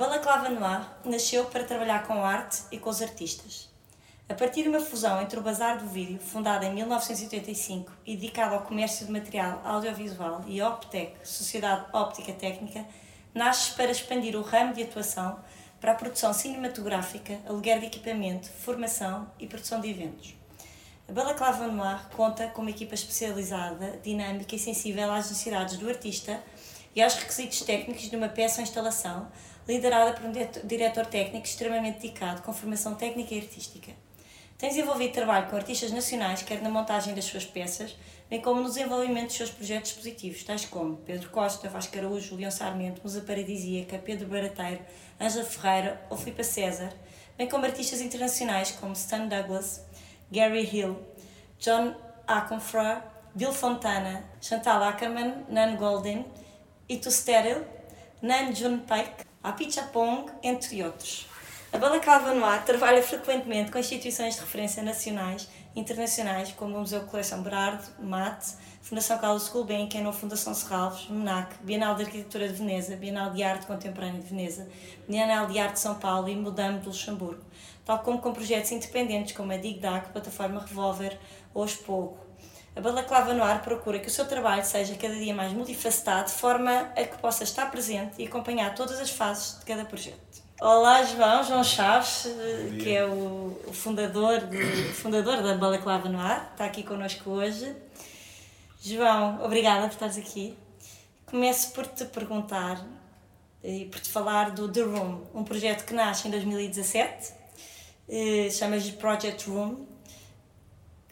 Balaclava Noir nasceu para trabalhar com arte e com os artistas. A partir de uma fusão entre o Bazar do Vídeo, fundado em 1985 e dedicado ao comércio de material audiovisual, e a Optec, Sociedade Óptica Técnica, nasce para expandir o ramo de atuação para a produção cinematográfica, aluguer de equipamento, formação e produção de eventos. A Balaclava Noir conta com uma equipa especializada, dinâmica e sensível às necessidades do artista e aos requisitos técnicos de uma peça ou instalação, liderada por um diretor técnico extremamente dedicado, com formação técnica e artística. Tem desenvolvido trabalho com artistas nacionais, quer na montagem das suas peças, bem como no desenvolvimento dos seus projetos expositivos, tais como Pedro Costa, Vasco Araújo, Leão Sarmento, Musa Paradisíaca, Pedro Barateiro, Ângela Ferreira ou Filipe César, bem como artistas internacionais como Stan Douglas, Gary Hill, John Aconfra, Bill Fontana, Chantal Ackerman, Nan Golden, Ito Steril, Nan Junpike, Apichapong, entre outros. A Balaclava no Ar trabalha frequentemente com instituições de referência nacionais e internacionais, como o Museu Coleção Berardo, MAT, Fundação Carlos Gulbenkian ou Fundação Serralves, MENAC, Bienal de Arquitetura de Veneza, Bienal de Arte Contemporânea de Veneza, Bienal de Arte de São Paulo e Mudame de Luxemburgo, tal como com projetos independentes como a DIGDAC, Plataforma Revolver ou Expogo. A Balaclava no Ar procura que o seu trabalho seja cada dia mais multifacetado, de forma a que possa estar presente e acompanhar todas as fases de cada projeto. Olá, João, João Chaves, que é o fundador, de, fundador da Balaclava no Ar, está aqui connosco hoje. João, obrigada por estares aqui. Começo por te perguntar e por te falar do The Room, um projeto que nasce em 2017, eh, chama-se Project Room,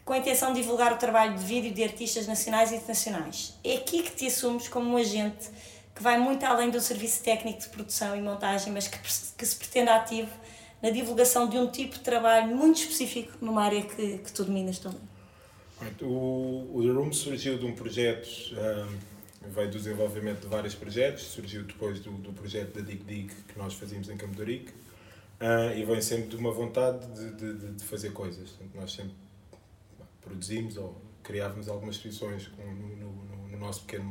com a intenção de divulgar o trabalho de vídeo de artistas nacionais e internacionais. É aqui que te assumes como um agente que vai muito além do serviço técnico de produção e montagem, mas que, que se pretende ativo na divulgação de um tipo de trabalho muito específico numa área que, que tu dominas também. O, o The Room surgiu de um projeto, um, veio do desenvolvimento de vários projetos, surgiu depois do, do projeto da Dig Dig que nós fazíamos em Campo de Rico, uh, e vem sempre de uma vontade de, de, de fazer coisas. Nós sempre produzimos ou criávamos algumas exposições com, no, no, no, nosso pequeno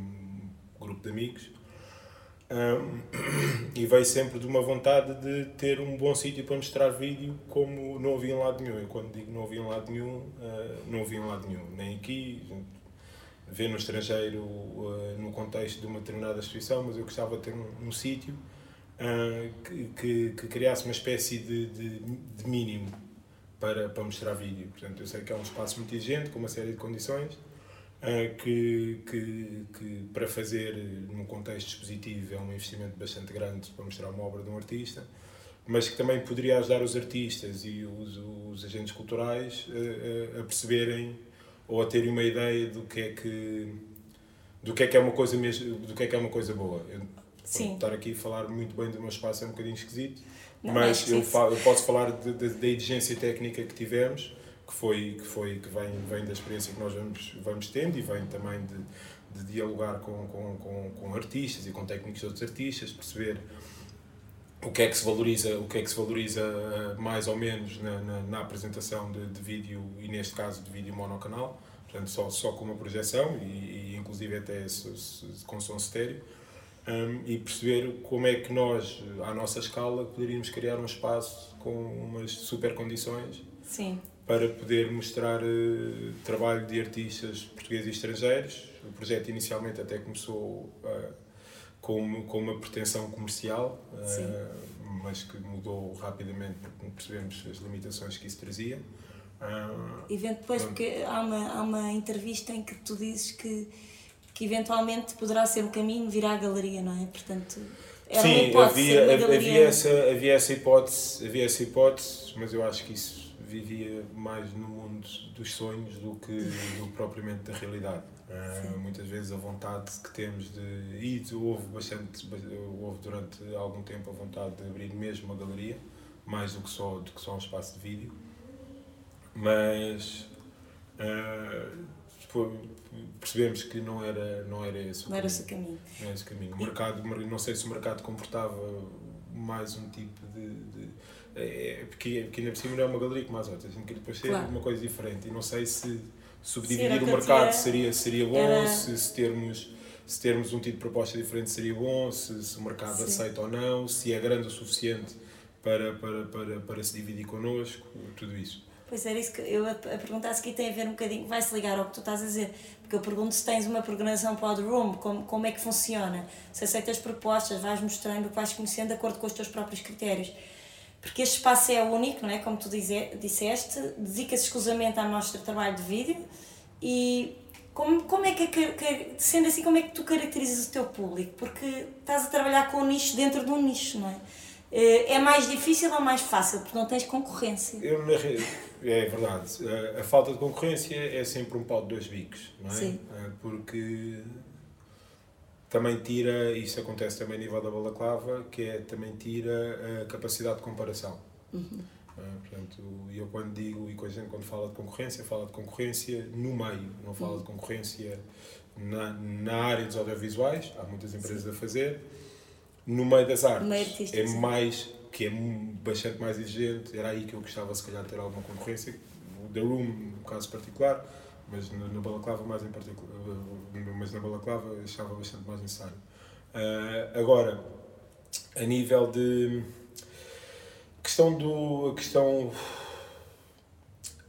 grupo de amigos. Um, e veio sempre de uma vontade de ter um bom sítio para mostrar vídeo como não havia em lado nenhum. E quando digo não havia em lado nenhum, uh, não havia em lado nenhum. Nem aqui, vê no estrangeiro uh, no contexto de uma determinada exposição, mas eu gostava de ter um, um sítio uh, que, que, que, criasse uma espécie de, de, de mínimo para, para mostrar vídeo. Portanto, eu sei que é um espaço muito exigente, com uma série de condições, uh, que, que, que para fazer num contexto expositivo é um investimento bastante grande para mostrar uma obra de um artista, mas que também poderia ajudar os artistas e os, os agentes culturais a, a perceberem ou a terem uma ideia do que é que do que é que é uma coisa mesmo do que é que é uma coisa boa eu, estar aqui a falar muito bem do meu espaço é um bocadinho esquisito não, mas eu, falo, eu posso falar da exigência técnica que tivemos, que foi que foi que vem vem da experiência que nós vamos vamos tendo e vem também de, de dialogar com, com, com, com artistas e com técnicos de outros artistas, perceber o que é que se valoriza o que é que se valoriza eh, mais ou menos na, na, na apresentação de, de, vídeo e neste caso de vídeo monocanal. Portanto só só com uma projeção e, e inclusive até com som estéreo um, e perceber como é que nós, à nossa escala, poderíamos criar um espaço com umas super condições Sim. para poder mostrar uh, trabalho de artistas portugueses e estrangeiros. O projeto inicialmente até começou uh, com, com uma pretensão comercial, uh, mas que mudou rapidamente porque percebemos as limitações que isso trazia. E vem depois, porque há uma, há uma entrevista em que tu dizes que que eventualmente poderá ser o caminho virar a galeria, não é? Portanto, era Sim, uma hipótese, havia, uma havia, essa, havia, essa hipótese, havia essa hipótese, mas eu acho que isso vivia mais no mundo dos sonhos do que do, propriamente da realidade. Uh, muitas vezes a vontade que temos de. E houve bastante, houve durante algum tempo a vontade de abrir mesmo uma galeria, mais do que só, do que só um espaço de vídeo. Mas uh, percebemos que não era, não era esse o não caminho. Era esse caminho. Não era esse caminho. O mercado, não sei se o mercado comportava mais um tipo de. de é, porque, porque ainda por cima não é uma galeria como as outras, gente queria depois ser claro. uma coisa diferente. E não sei se subdividir o mercado seria, seria bom, era... se, se, termos, se termos um tipo de proposta diferente seria bom, se, se o mercado Sim. aceita ou não, se é grande o suficiente para, para, para, para se dividir connosco, tudo isso. Pois era isso que eu a, perguntar se aqui tem a ver um bocadinho, vai-se ligar ao que tu estás a dizer, porque eu pergunto se tens uma programação para o Room, como, como é que funciona, se aceitas propostas, vais mostrando, vais conhecendo de acordo com os teus próprios critérios. Porque este espaço é único, não é? Como tu dizer, disseste, dedica-se exclusivamente mostra de trabalho de vídeo e como, como é que, sendo assim, como é que tu caracterizas o teu público? Porque estás a trabalhar com um nicho dentro de um nicho, não é? Eh, é mais difícil ou mais fácil? Porque não tens concorrência. Eu, é verdade. A, a, falta de concorrência é sempre um pau de dois bicos, não é? Sim. Eh, porque também tira, isso acontece também a nível da balaclava, que é também tira a capacidade de comparação. Uhum. Uh, portanto, eu quando digo, e com a gente quando fala de concorrência, fala de concorrência no meio, não fala uhum. de concorrência na, na área dos audiovisuais, há muitas empresas Sim. a fazer, no meio das artes é mais que é bastante mais exigente era aí que eu gostava se calhar de ter alguma concorrência o The Room no caso particular mas na, na balaclava mais em particular mas na balaclava achava bastante mais necessário uh, agora a nível de questão do a questão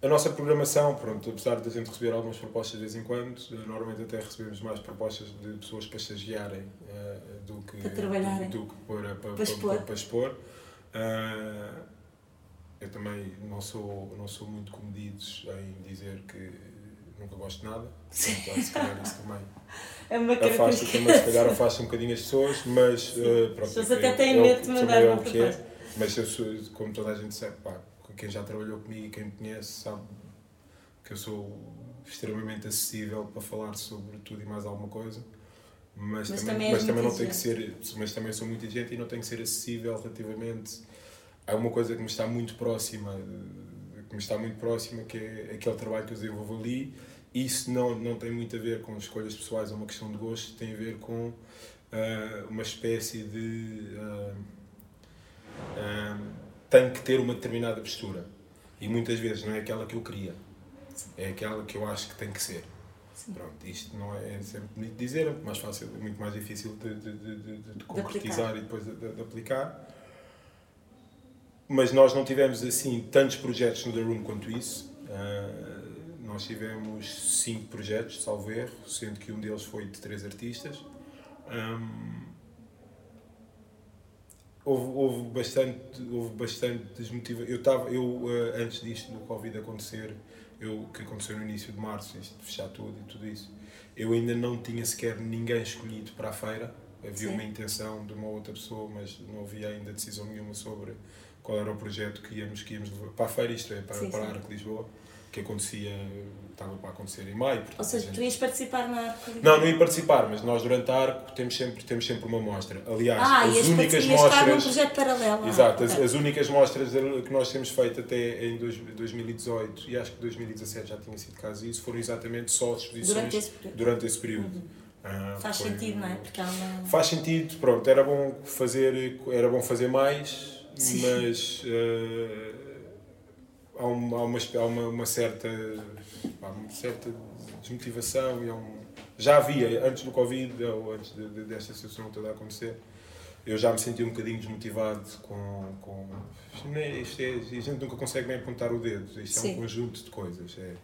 a nossa programação, pronto, apesar de a gente receber algumas propostas de vez em quando, normalmente até recebemos mais propostas de pessoas para estagiarem uh, do que para trabalharem, do, do que para, para. Para, para expor. Uh, eu também não sou, não sou muito comedido em dizer que nunca gosto de nada. Então, se calhar isso também é uma afasta, também, se calhar afasta um bocadinho as pessoas, mas uh, pronto. As pessoas até têm medo de mandar uma proposta. É, mas eu sou, como toda a gente sabe, pá, quem já trabalhou comigo e quem me conhece sabe que eu sou extremamente acessível para falar sobre tudo e mais alguma coisa. Mas, mas também, também, mas também não tem que ser, mas também sou muito exigente e não tenho que ser acessível relativamente a uma coisa que me está muito próxima, que me está muito próxima, que é aquele trabalho que eu desenvolvo ali. Isso não, não tem muito a ver com escolhas pessoais, é uma questão de gosto, tem a ver com uh, uma espécie de. Uh, uh, tem que ter uma determinada postura. E muitas vezes não é aquela que eu queria, é aquela que eu acho que tem que ser. Sim. Pronto, isto não é, é sempre bonito dizer, é muito mais fácil, é muito mais difícil de, de, de, de, concretizar e depois de, aplicar. Mas nós não tivemos assim tantos projetos no The Room quanto isso. Uh, nós tivemos cinco projetos, salvo erro, sendo que um deles foi de três artistas. Um, houve, houve bastante houve bastante desmotivação eu estava eu eh, antes disto do covid acontecer eu que aconteceu no início de março isto de fechar tudo e tudo isso eu ainda não tinha sequer ninguém escolhido para a feira. Havia Sim. uma intenção de uma outra pessoa mas não havia ainda decisão nenhuma sobre qual era o projeto que íamos que íamos levar. Para a feira isto é para, sim, para a Arco Lisboa que acontecia, estava para acontecer em maio. Ou seja, gente... tu ias participar na Arco? Não, não ia participar, mas nós durante a Arco temos sempre, temos sempre uma mostra. Aliás, ah, as únicas mostras. num projeto paralelo. Exato, ah, as, okay. as, únicas mostras que nós temos feito até em 2018 e acho que 2017 já tinha sido caso isso, foram exatamente só exposições durante esse período. Durante esse período. Uhum. Ah, faz foi... sentido, não é? Porque há uma... Faz sentido, pronto, era bom fazer, era bom fazer mais, Sim. mas. Uh, há uma, há uma, há uma, uma certa, uma certa desmotivação e um, já havia antes do Covid ou antes de, de, desta situação toda a acontecer eu já me senti um bocadinho desmotivado com, com isto é, a gente nunca consegue nem apontar o dedo isto Sim. é um conjunto de coisas é,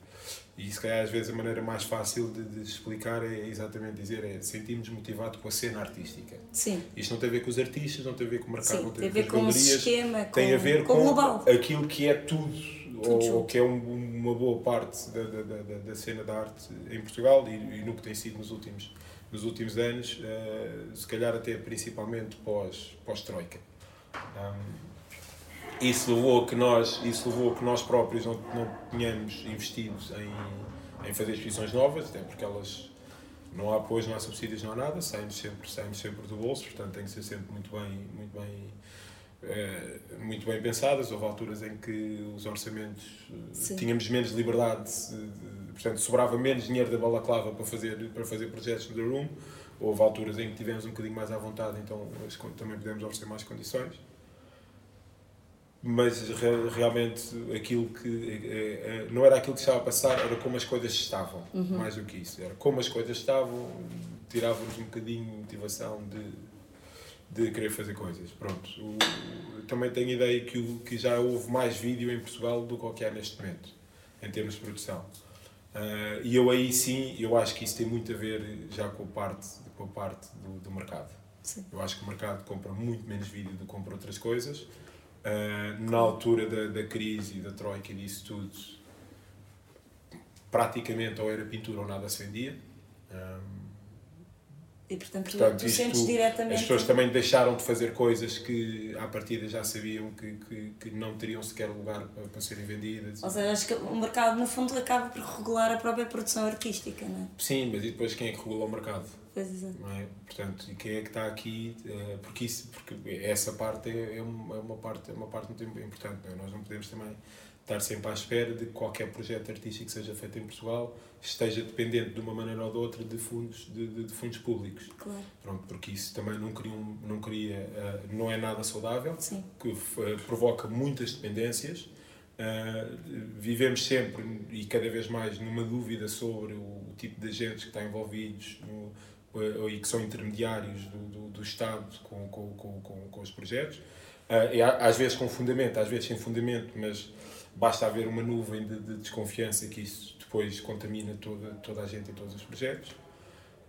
e se calhar às vezes a maneira mais fácil de, de explicar é exatamente dizer é sentimos desmotivado com a cena artística. Sim. Isto não tem a ver com os artistas, não tem a ver com o mercado, Sim, não tem, tem a ver com o sistema, tem a ver com, com global. aquilo que é tudo ou, que é um, uma boa parte da, da, da, da, cena da arte em Portugal e, e, no que tem sido nos últimos, nos últimos anos, uh, se calhar até principalmente pós, pós-Troika. Um, isso levou a que nós, isso levou que nós próprios não, não tenhamos investido em, em fazer exposições novas, até porque elas não há apoio, não há subsídios, não há nada, saímos sempre, saímos sempre do bolso, portanto tem que ser sempre muito bem, muito bem, muito bem pensadas, houve alturas em que os orçamentos Sim. tínhamos menos liberdade, portanto sobrava menos dinheiro da balaclava para fazer, para fazer projetos no The Room, houve alturas em que tivemos um bocadinho mais à vontade, então também podemos oferecer mais condições. Mas realmente aquilo que é, não era aquilo que estava a passar, era como as coisas estavam, uhum. mais do que isso. Era como as coisas estavam, tirava-nos um bocadinho de motivação de, de querer fazer coisas. Pronto. O, também tenho ideia que, o, que já houve mais vídeo em Portugal do que o que há neste momento, em termos de produção. Uh, e eu aí sim, eu acho que isso tem muito a ver já com a parte, com a parte do, do mercado. Sim. Eu acho que o mercado compra muito menos vídeo do que compra outras coisas. Uh, na altura da, da crise da troika e disso tudo, praticamente ou era pintura ou nada se vendia. Um, e portanto, portanto tu, tu sentes diretamente. As pessoas também deixaram de fazer coisas que à partida já sabiam que, que, que não teriam sequer lugar para, para serem vendidas. Ou seja, acho que o mercado no fundo acaba por regular a própria produção artística, não é? Sim, mas e depois quem é que regula o mercado? Pois exato. Não é? Portanto, e quem é que está aqui? Eh, porque, isso, porque essa parte é, é, uma, é uma parte, é uma parte muito importante. Não é? Nós não podemos também estar sempre à espera de que qualquer projeto artístico que seja feito em Portugal esteja dependente de uma maneira ou de outra de fundos de, de, de fundos públicos claro. pronto porque isso também não queria não queria uh, não é nada saudável Sim. que uh, provoca muitas dependências uh, vivemos sempre e cada vez mais numa dúvida sobre o, o tipo de agentes que estão envolvidos no, e que são intermediários do, do, do Estado com, com, com, com, os projetos e às vezes com fundamento às vezes sem fundamento mas basta haver uma nuvem de, de, desconfiança que isso depois contamina toda, toda a gente em todos os projetos.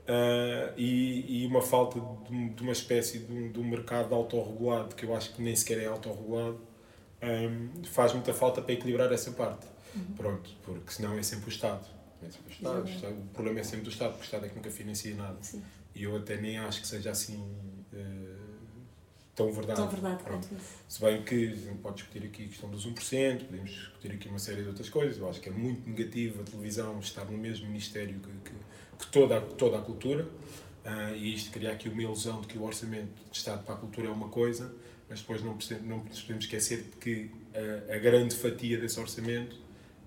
Uh, e, e uma falta de, de uma espécie de um, de um, mercado autorregulado, que eu acho que nem sequer é autorregulado, um, faz muita falta para equilibrar essa parte. Uhum. Pronto, porque senão é sempre o Estado. É sempre o, Estado. o, Estado. o problema é sempre do Estado, porque o Estado é que nunca financia nada. Sim. E eu até nem acho que seja assim. Uh, tão verdade. Tão verdade Se bem que pode discutir aqui a questão dos 1%, podemos discutir aqui uma série de outras coisas. Eu acho que é muito negativo a televisão estar no mesmo ministério que, que, que toda, toda a cultura. Uh, e isto cria aqui uma ilusão de que o orçamento de Estado para a cultura é uma coisa, mas depois não, não podemos esquecer de que a, a grande fatia desse orçamento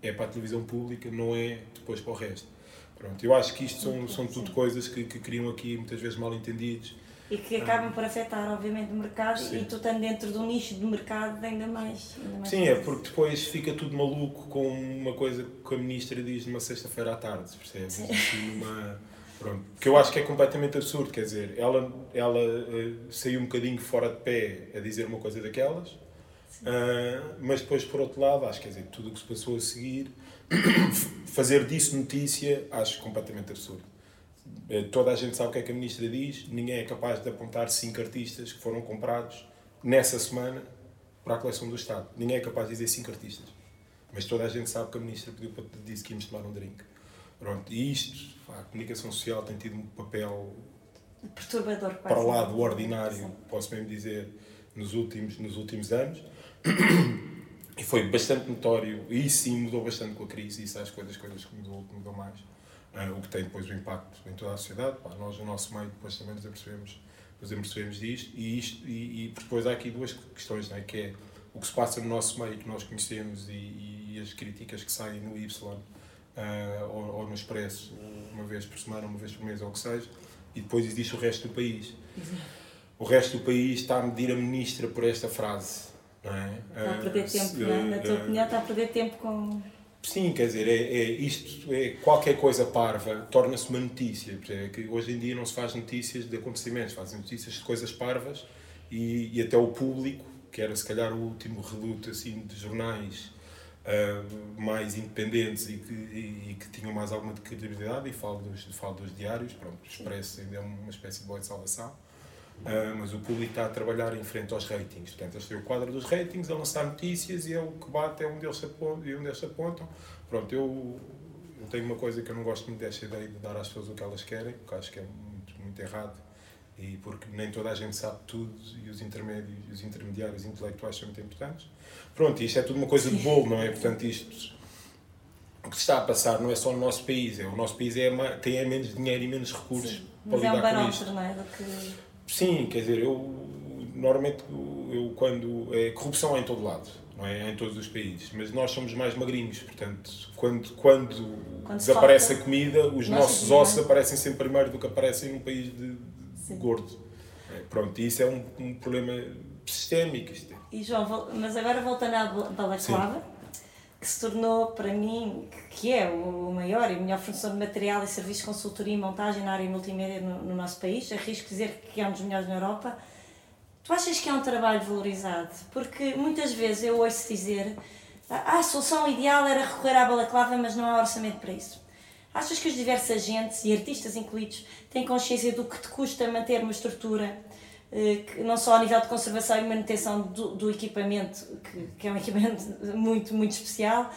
é para a televisão pública, não é depois para o resto. Pronto, eu acho que isto são, são tudo coisas que, que criam aqui muitas vezes mal entendidos e que acabam por afetar, obviamente, o mercado Sim. e tu estando dentro de um nicho de mercado ainda mais. Ainda mais Sim, é porque depois fica tudo maluco com uma coisa que a ministra diz numa sexta-feira à tarde, percebes? Assim, numa, pronto. Que eu acho que é completamente absurdo, quer dizer, ela, ela uh, saiu um bocadinho fora de pé a dizer uma coisa daquelas, uh, mas depois, por outro lado, acho que quer dizer, tudo o que se passou a seguir, fazer disso notícia, acho completamente absurdo. Eh, toda a gente sabe o que é que a ministra diz, ninguém é capaz de apontar cinco artistas que foram comprados nessa semana para a coleção do Estado. Ninguém é capaz de dizer cinco artistas. Mas toda a gente sabe que a ministra pediu, disse que íamos tomar um drink. Pronto, e isto, a comunicação social tem tido um papel perturbador para lá do ordinário, posso mesmo dizer, nos últimos, nos últimos anos. E foi bastante notório, e sim mudou bastante com a crise, isso acho que foi das coisas que mudou, que mudou mais uh, o que tem depois o impacto em toda a sociedade. Pá, nós, no nosso meio, depois também nos apercebemos, nos apercebemos disto, e, isto, e, e depois há aqui duas questões, não é? que é o que se passa no nosso meio, que nós conhecemos, e, e as críticas que saem no Y uh, ou, ou, no Expresso, uma vez por semana, uma vez por mês, ou o que seja, e depois existe o resto do país. O resto do país está a medir a ministra por esta frase. Não é? Está a perder uh, tempo, não é? Na tua opinião, está a perder tempo com Sim, quer dizer, é, é, isto é qualquer coisa parva torna-se uma notícia. É que hoje em dia não se faz notícias de acontecimentos, fazem notícias de coisas parvas e, e até o público, que era se calhar o último reduto assim, de jornais uh, mais independentes e que, e, e, que tinham mais alguma credibilidade, e falo dos, falo dos diários, pronto, Expresso ainda é uma espécie de boa de salvação Uh, mas o público está a trabalhar em frente aos ratings. Portanto, eles têm o quadro dos ratings, a lançar notícias e é o que bate, é onde eles se apontam. E onde eles se apontam. Pronto, eu, eu tenho uma coisa que eu não gosto muito desta ideia de dar às pessoas o que elas querem, porque acho que é muito, muito errado. E porque nem toda a gente sabe tudo e os intermédios, os intermediários intelectuais são muito importantes. Pronto, isto é tudo uma coisa de bolo, não é? Portanto, isto o que está a passar não é só no nosso país, é o nosso país é, tem é menos dinheiro e menos recursos Sim, para lidar é um com isto. Não é? Do que Sim, quer dizer, eu normalmente, eu, quando. É, corrupção é em todo lado, não é? é? Em todos os países. Mas nós somos mais magrinhos, portanto, quando, quando, quando desaparece falta, a comida, os nossos ossos aparecem sempre primeiro do que aparecem num país de, de gordo. É, pronto, e isso é um, um problema sistémico. Isto é. E João, mas agora voltando à balaclava, que se tornou para mim, que é o maior e melhor fornecedor de material e serviços de consultoria e montagem na área multimédia no, no nosso país, arrisco dizer que é um dos melhores na Europa, tu achas que é um trabalho valorizado? Porque muitas vezes eu ouço dizer ah, a solução ideal era recorrer à balaclava, mas não há orçamento para isso. Achas que os diversos agentes e artistas incluídos têm consciência do que te custa manter uma estrutura eh, não só a nível de conservação e manutenção do, do equipamento, que, que, é um equipamento muito, muito especial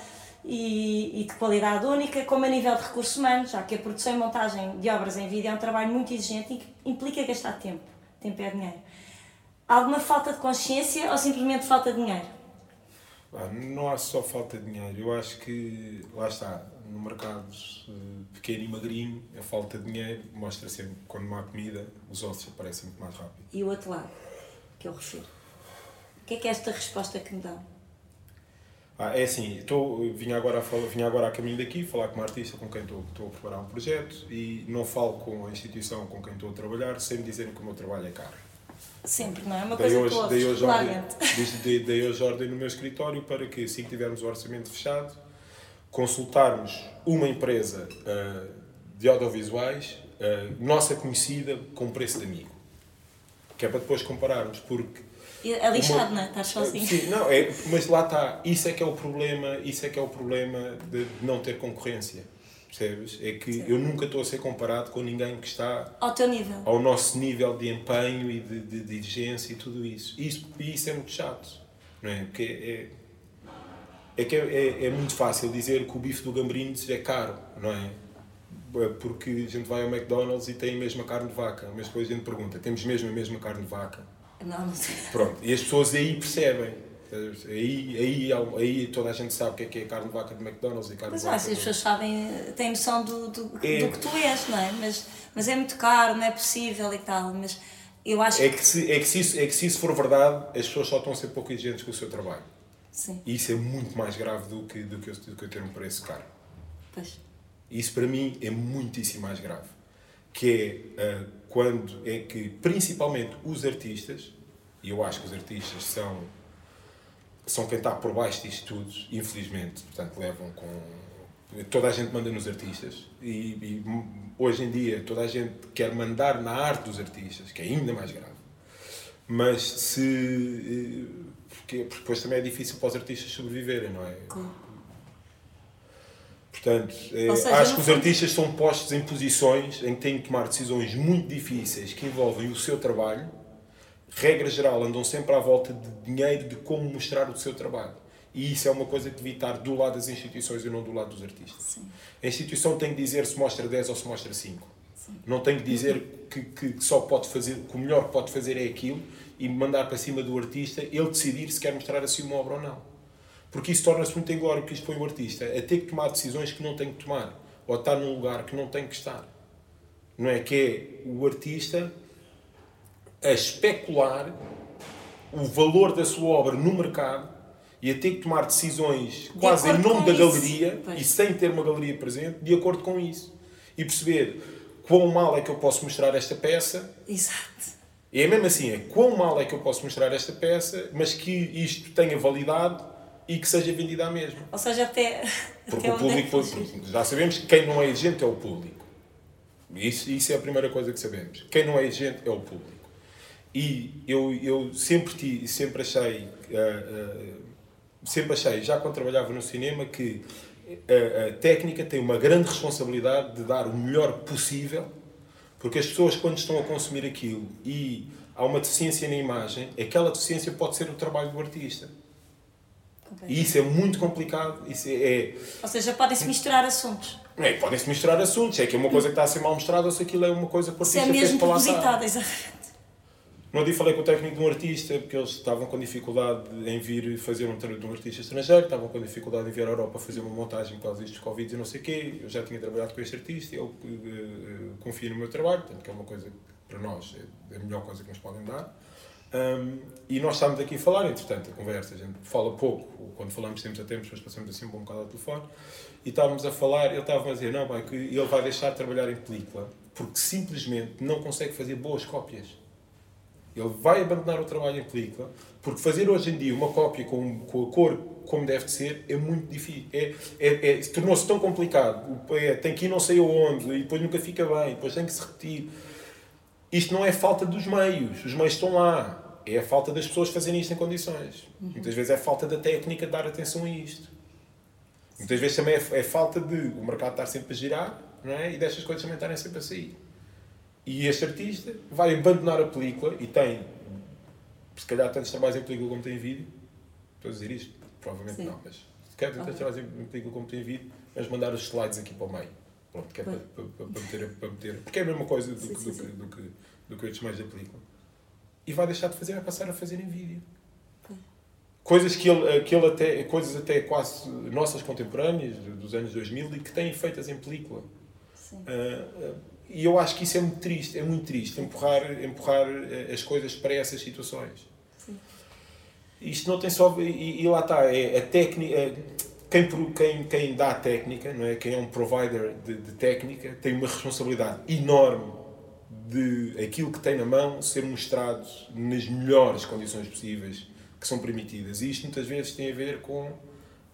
e, e, de qualidade única, como a nível de recursos humanos, já que a produção e montagem de obras em vídeo é um trabalho muito exigente e que implica gastar tempo. Tempo é dinheiro. Alguma falta de consciência ou simplesmente falta de dinheiro? Não há só falta de dinheiro. Eu acho que, lá está, no mercado uh, pequeno e magrinho, a falta de dinheiro mostra sempre quando não há comida, os ossos aparecem muito mais rápido. E o outro lado, que eu refiro? O que é que é esta resposta que me dão? Ah, é assim, estou, vim, agora a falar, vim agora a caminho daqui falar com uma artista com quem estou, a preparar um projeto e não falo com a instituição com quem estou a trabalhar sem me dizerem que o meu trabalho é caro. Sempre, não é? Uma coisa hoje, que daí hoje, ordem, daí hoje ordem no meu escritório para que assim que tivermos o orçamento fechado consultarmos uma empresa uh, de audiovisuais, uh, nossa conhecida, com preço de amigo. Que é para depois compararmos, porque... É lixado, uma... não é? Estás sozinho. Sim, não, é, mas lá está. Isso é que é o problema, isso é que é o problema de não ter concorrência. Percebes? É que Sim. eu nunca estou a ser comparado com ninguém que está ao teu nível. Ao nosso nível de empenho e de, de, de exigência e tudo isso. Isso, isso é muito chato. Não é? Porque é, é que é, é, é, muito fácil dizer que o bife do Gambrinhos é caro, não é? é? Porque a gente vai ao McDonald's e tem a mesma carne de vaca, mas depois a gente pergunta: temos mesmo a mesma carne de vaca? Não, não sei. Pronto, e as pessoas aí percebem. Aí, aí, aí toda a gente sabe o que é, que é carne de vaca de McDonald's e carne mas, de vaca. Mas as pessoas sabem, têm noção do, do, é. do que tu és, não é? Mas, mas é muito caro, não é possível e tal. Mas eu acho é que, se, é, que se isso, é que se isso for verdade, as pessoas só estão a ser pouco exigentes com o seu trabalho. Sim. E isso é muito mais grave do que, do que, eu, do que eu ter um preço caro. Pois. Isso para mim é muitíssimo mais grave. Que é uh, quando é que, principalmente os artistas, e eu acho que os artistas são, são quem está por baixo disto tudo, infelizmente, portanto levam com. Toda a gente manda nos artistas e, e hoje em dia toda a gente quer mandar na arte dos artistas, que é ainda mais grave. Mas se eh, porque, porque depois também é difícil para os artistas sobreviverem, não é? Portanto, é, seja, acho que os artistas são postos em posições em que têm que tomar decisões muito difíceis que envolvem o seu trabalho. Regra geral, andam sempre à volta de dinheiro de como mostrar o seu trabalho. E isso é uma coisa que devia estar do lado das instituições e não do lado dos artistas. Sim. A instituição tem que dizer se mostra 10 ou se mostra 5. Sim. Não tem que dizer que, que só pode fazer, que o melhor que pode fazer é aquilo e mandar para cima do artista ele decidir se quer mostrar assim uma obra ou não. Porque isso torna-se muito inglório, porque isto põe o artista a ter que tomar decisões que não tem que tomar, ou estar num lugar que não tem que estar. Não é que é o artista a especular o valor da sua obra no mercado e a ter que tomar decisões de quase em nome da galeria pois. e sem ter uma galeria presente, de acordo com isso. E perceber quão mal é que eu posso mostrar esta peça. Exato é mesmo assim, é quão mal é que eu posso mostrar esta peça, mas que isto tenha validade e que seja vendida à mesma. Ou seja, até. Porque até o é público, é já sabemos que quem não é exigente é o público. Isso, isso é a primeira coisa que sabemos. Quem não é exigente é o público. E eu, eu sempre, sempre achei. Uh, uh, sempre achei, já quando trabalhava no cinema, que a, a técnica tem uma grande responsabilidade de dar o melhor possível porque as pessoas, quando estão a consumir aquilo e há uma deficiência na imagem, aquela deficiência pode ser o trabalho do artista. E isso é muito complicado. Isso é, é... Ou seja, podem-se misturar assuntos. É, podem-se misturar assuntos. É que é uma coisa que está a ser mal mostrada ou se aquilo é uma coisa que o artista se é mesmo fez para lá exatamente. No dia falei com o técnico de um artista, porque eles estavam com dificuldade em vir fazer um treino de um artista estrangeiro, estavam com dificuldade em vir à Europa fazer uma montagem por causa destes Covid e não sei o quê. Eu já tinha trabalhado com este artista ele uh, confia no meu trabalho, portanto, que é uma coisa que para nós é a melhor coisa que nos podem dar. Um, e nós estamos aqui a falar, entretanto, a conversa, a gente fala pouco, quando falamos temos a tempo, depois passamos assim um bom bocado ao telefone, e estávamos a falar, ele estava a dizer, não, pai, que ele vai deixar de trabalhar em película, porque simplesmente não consegue fazer boas cópias. Ele vai abandonar o trabalho em película, porque fazer hoje em dia uma cópia com, com a cor como deve de ser é muito difícil. É, é, é Tornou-se tão complicado. É, tem que ir não sei aonde, e depois nunca fica bem, depois tem que se repetir. Isto não é falta dos meios, os meios estão lá. É a falta das pessoas fazerem isto em condições. Uhum. Muitas vezes é falta da técnica de dar atenção a isto. Muitas vezes também é, é falta de o mercado estar sempre a girar não é? e destas coisas também estarem sempre a sair. E este artista vai abandonar a película e tem, se calhar, tantos trabalhos em película como tem em vídeo. Estou a dizer isto? Provavelmente Sim. não, mas se calhar tantos trabalhos em película como tem em vídeo, vamos mandar os slides aqui para o meio. Pronto, que é para, para, para, meter, para meter. Porque é a mesma coisa do, sim, que, sim, do, sim. Do, que, do que outros meios da película. E vai deixar de fazer, vai passar a fazer em vídeo. Coisas que ele, que ele até, coisas até quase nossas contemporâneas, dos anos 2000, e que têm feitas em película. Sim. Uh, uh, e eu acho que isso é muito triste, é muito triste, empurrar, empurrar eh, as coisas para essas situações. Sim. Isto não tem só. E, e lá está, é a técnica. É, quem, quem, quem dá a técnica, não é? quem é um provider de, de técnica, tem uma responsabilidade enorme de aquilo que tem na mão ser mostrado nas melhores condições possíveis que são permitidas. E isto muitas vezes tem a ver com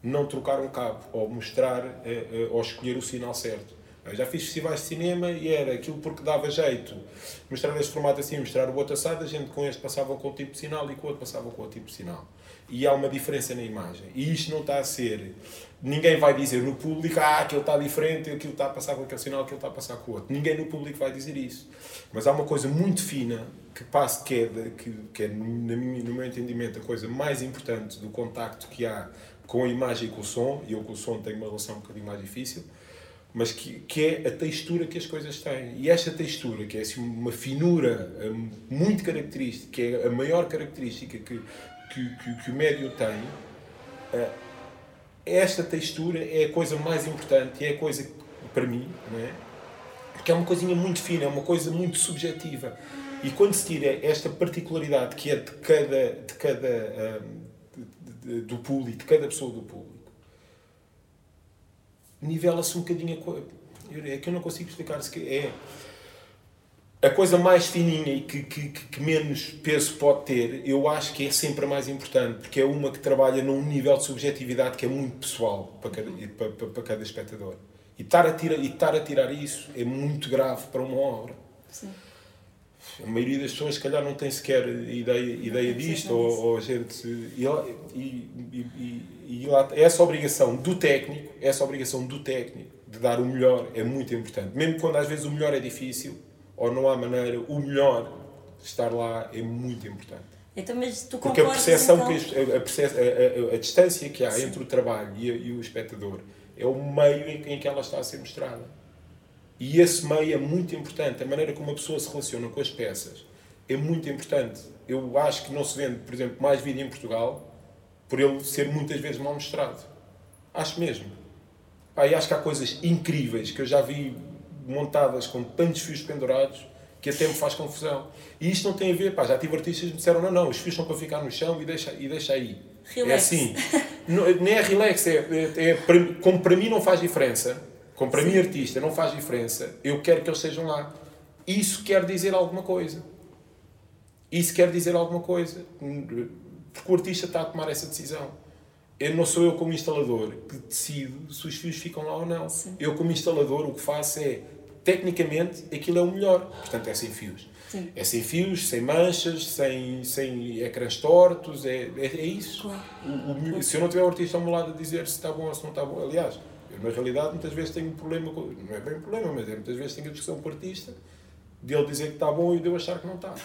não trocar um cabo, ou mostrar, eh, eh, ou escolher o sinal certo. Eu já fiz festivais de cinema e era aquilo porque dava jeito. Mostrar este formato assim, mostrar o outro assado, a gente com este passava com o tipo de sinal e com o outro passava com o tipo de sinal. E há uma diferença na imagem. E isto não está a ser. Ninguém vai dizer no público, ah, aquilo está diferente, aquilo está a passar com aquele sinal, aquilo está a passar com o outro. Ninguém no público vai dizer isso. Mas há uma coisa muito fina que passa, que é, que, que é minha, no meu entendimento, a coisa mais importante do contacto que há com a imagem e com o som, e eu com o som tenho uma relação um bocadinho mais difícil, mas que, que é a textura que as coisas têm. E esta textura, que é assim, uma finura hum, muito característica, que é a maior característica que, que, que, que o médio tem, uh, esta textura é a coisa mais importante, é a coisa, para mim, não é? porque é uma coisinha muito fina, é uma coisa muito subjetiva. E quando se tira esta particularidade que é de cada, de cada um, de, do público, de cada pessoa do público, nivela-se um bocadinho a coisa. É que eu não consigo explicar se é a coisa mais fininha e que, que, que, menos peso pode ter, eu acho que é sempre a mais importante, porque é uma que trabalha num nível de subjetividade que é muito pessoal para cada, para, para, para cada espectador. E estar, a tirar, e estar a tirar isso é muito grave para uma obra. Sim. A maioria das pessoas, se calhar, não tem sequer ideia, ideia disto, ou, ou a gente. E, e, e, e, lá, essa obrigação do técnico, essa obrigação do técnico de dar o melhor é muito importante. Mesmo quando às vezes o melhor é difícil, ou não há maneira, o melhor estar lá é muito importante. Então, Porque a percepção, então... que a, a, a, a, distância que há Sim. entre o trabalho e, e o espectador é o meio em, em que ela está a ser mostrada. E esse meio é muito importante. A maneira como uma pessoa se relaciona com as peças é muito importante. Eu acho que não se vende, por exemplo, mais vídeo em Portugal por ele ser muitas vezes mal mostrado. Acho mesmo. Pá, e acho que há coisas incríveis que eu já vi montadas com tantos fios pendurados que até me faz confusão. E isto não tem a ver, pá, já tive artistas que me disseram, não, não, os fios são para ficar no chão e deixa, e deixa aí. Relax. É assim. não, nem é relax, é, é, é, como para mim não faz diferença, como para Sim. mim artista não faz diferença, eu quero que eles estejam lá. Isso quer dizer alguma coisa. Isso quer dizer alguma coisa. Porque o artista está a tomar essa decisão. Eu não sou eu como instalador que decido se os fios ficam lá ou não. Sim. Eu como instalador o que faço é, tecnicamente, aquilo é o melhor. Portanto, é sem fios. Sim. É sem fios, sem manchas, sem, sem ecrãs tortos, é, é, é isso. Claro. O, o, se eu não tiver o artista ao meu lado a dizer se está bom ou se não está bom, aliás, eu na realidade muitas vezes tenho um problema, com, não é bem um problema, mas é, muitas vezes tenho a discussão com o artista de ele dizer que está bom e de eu achar que não está.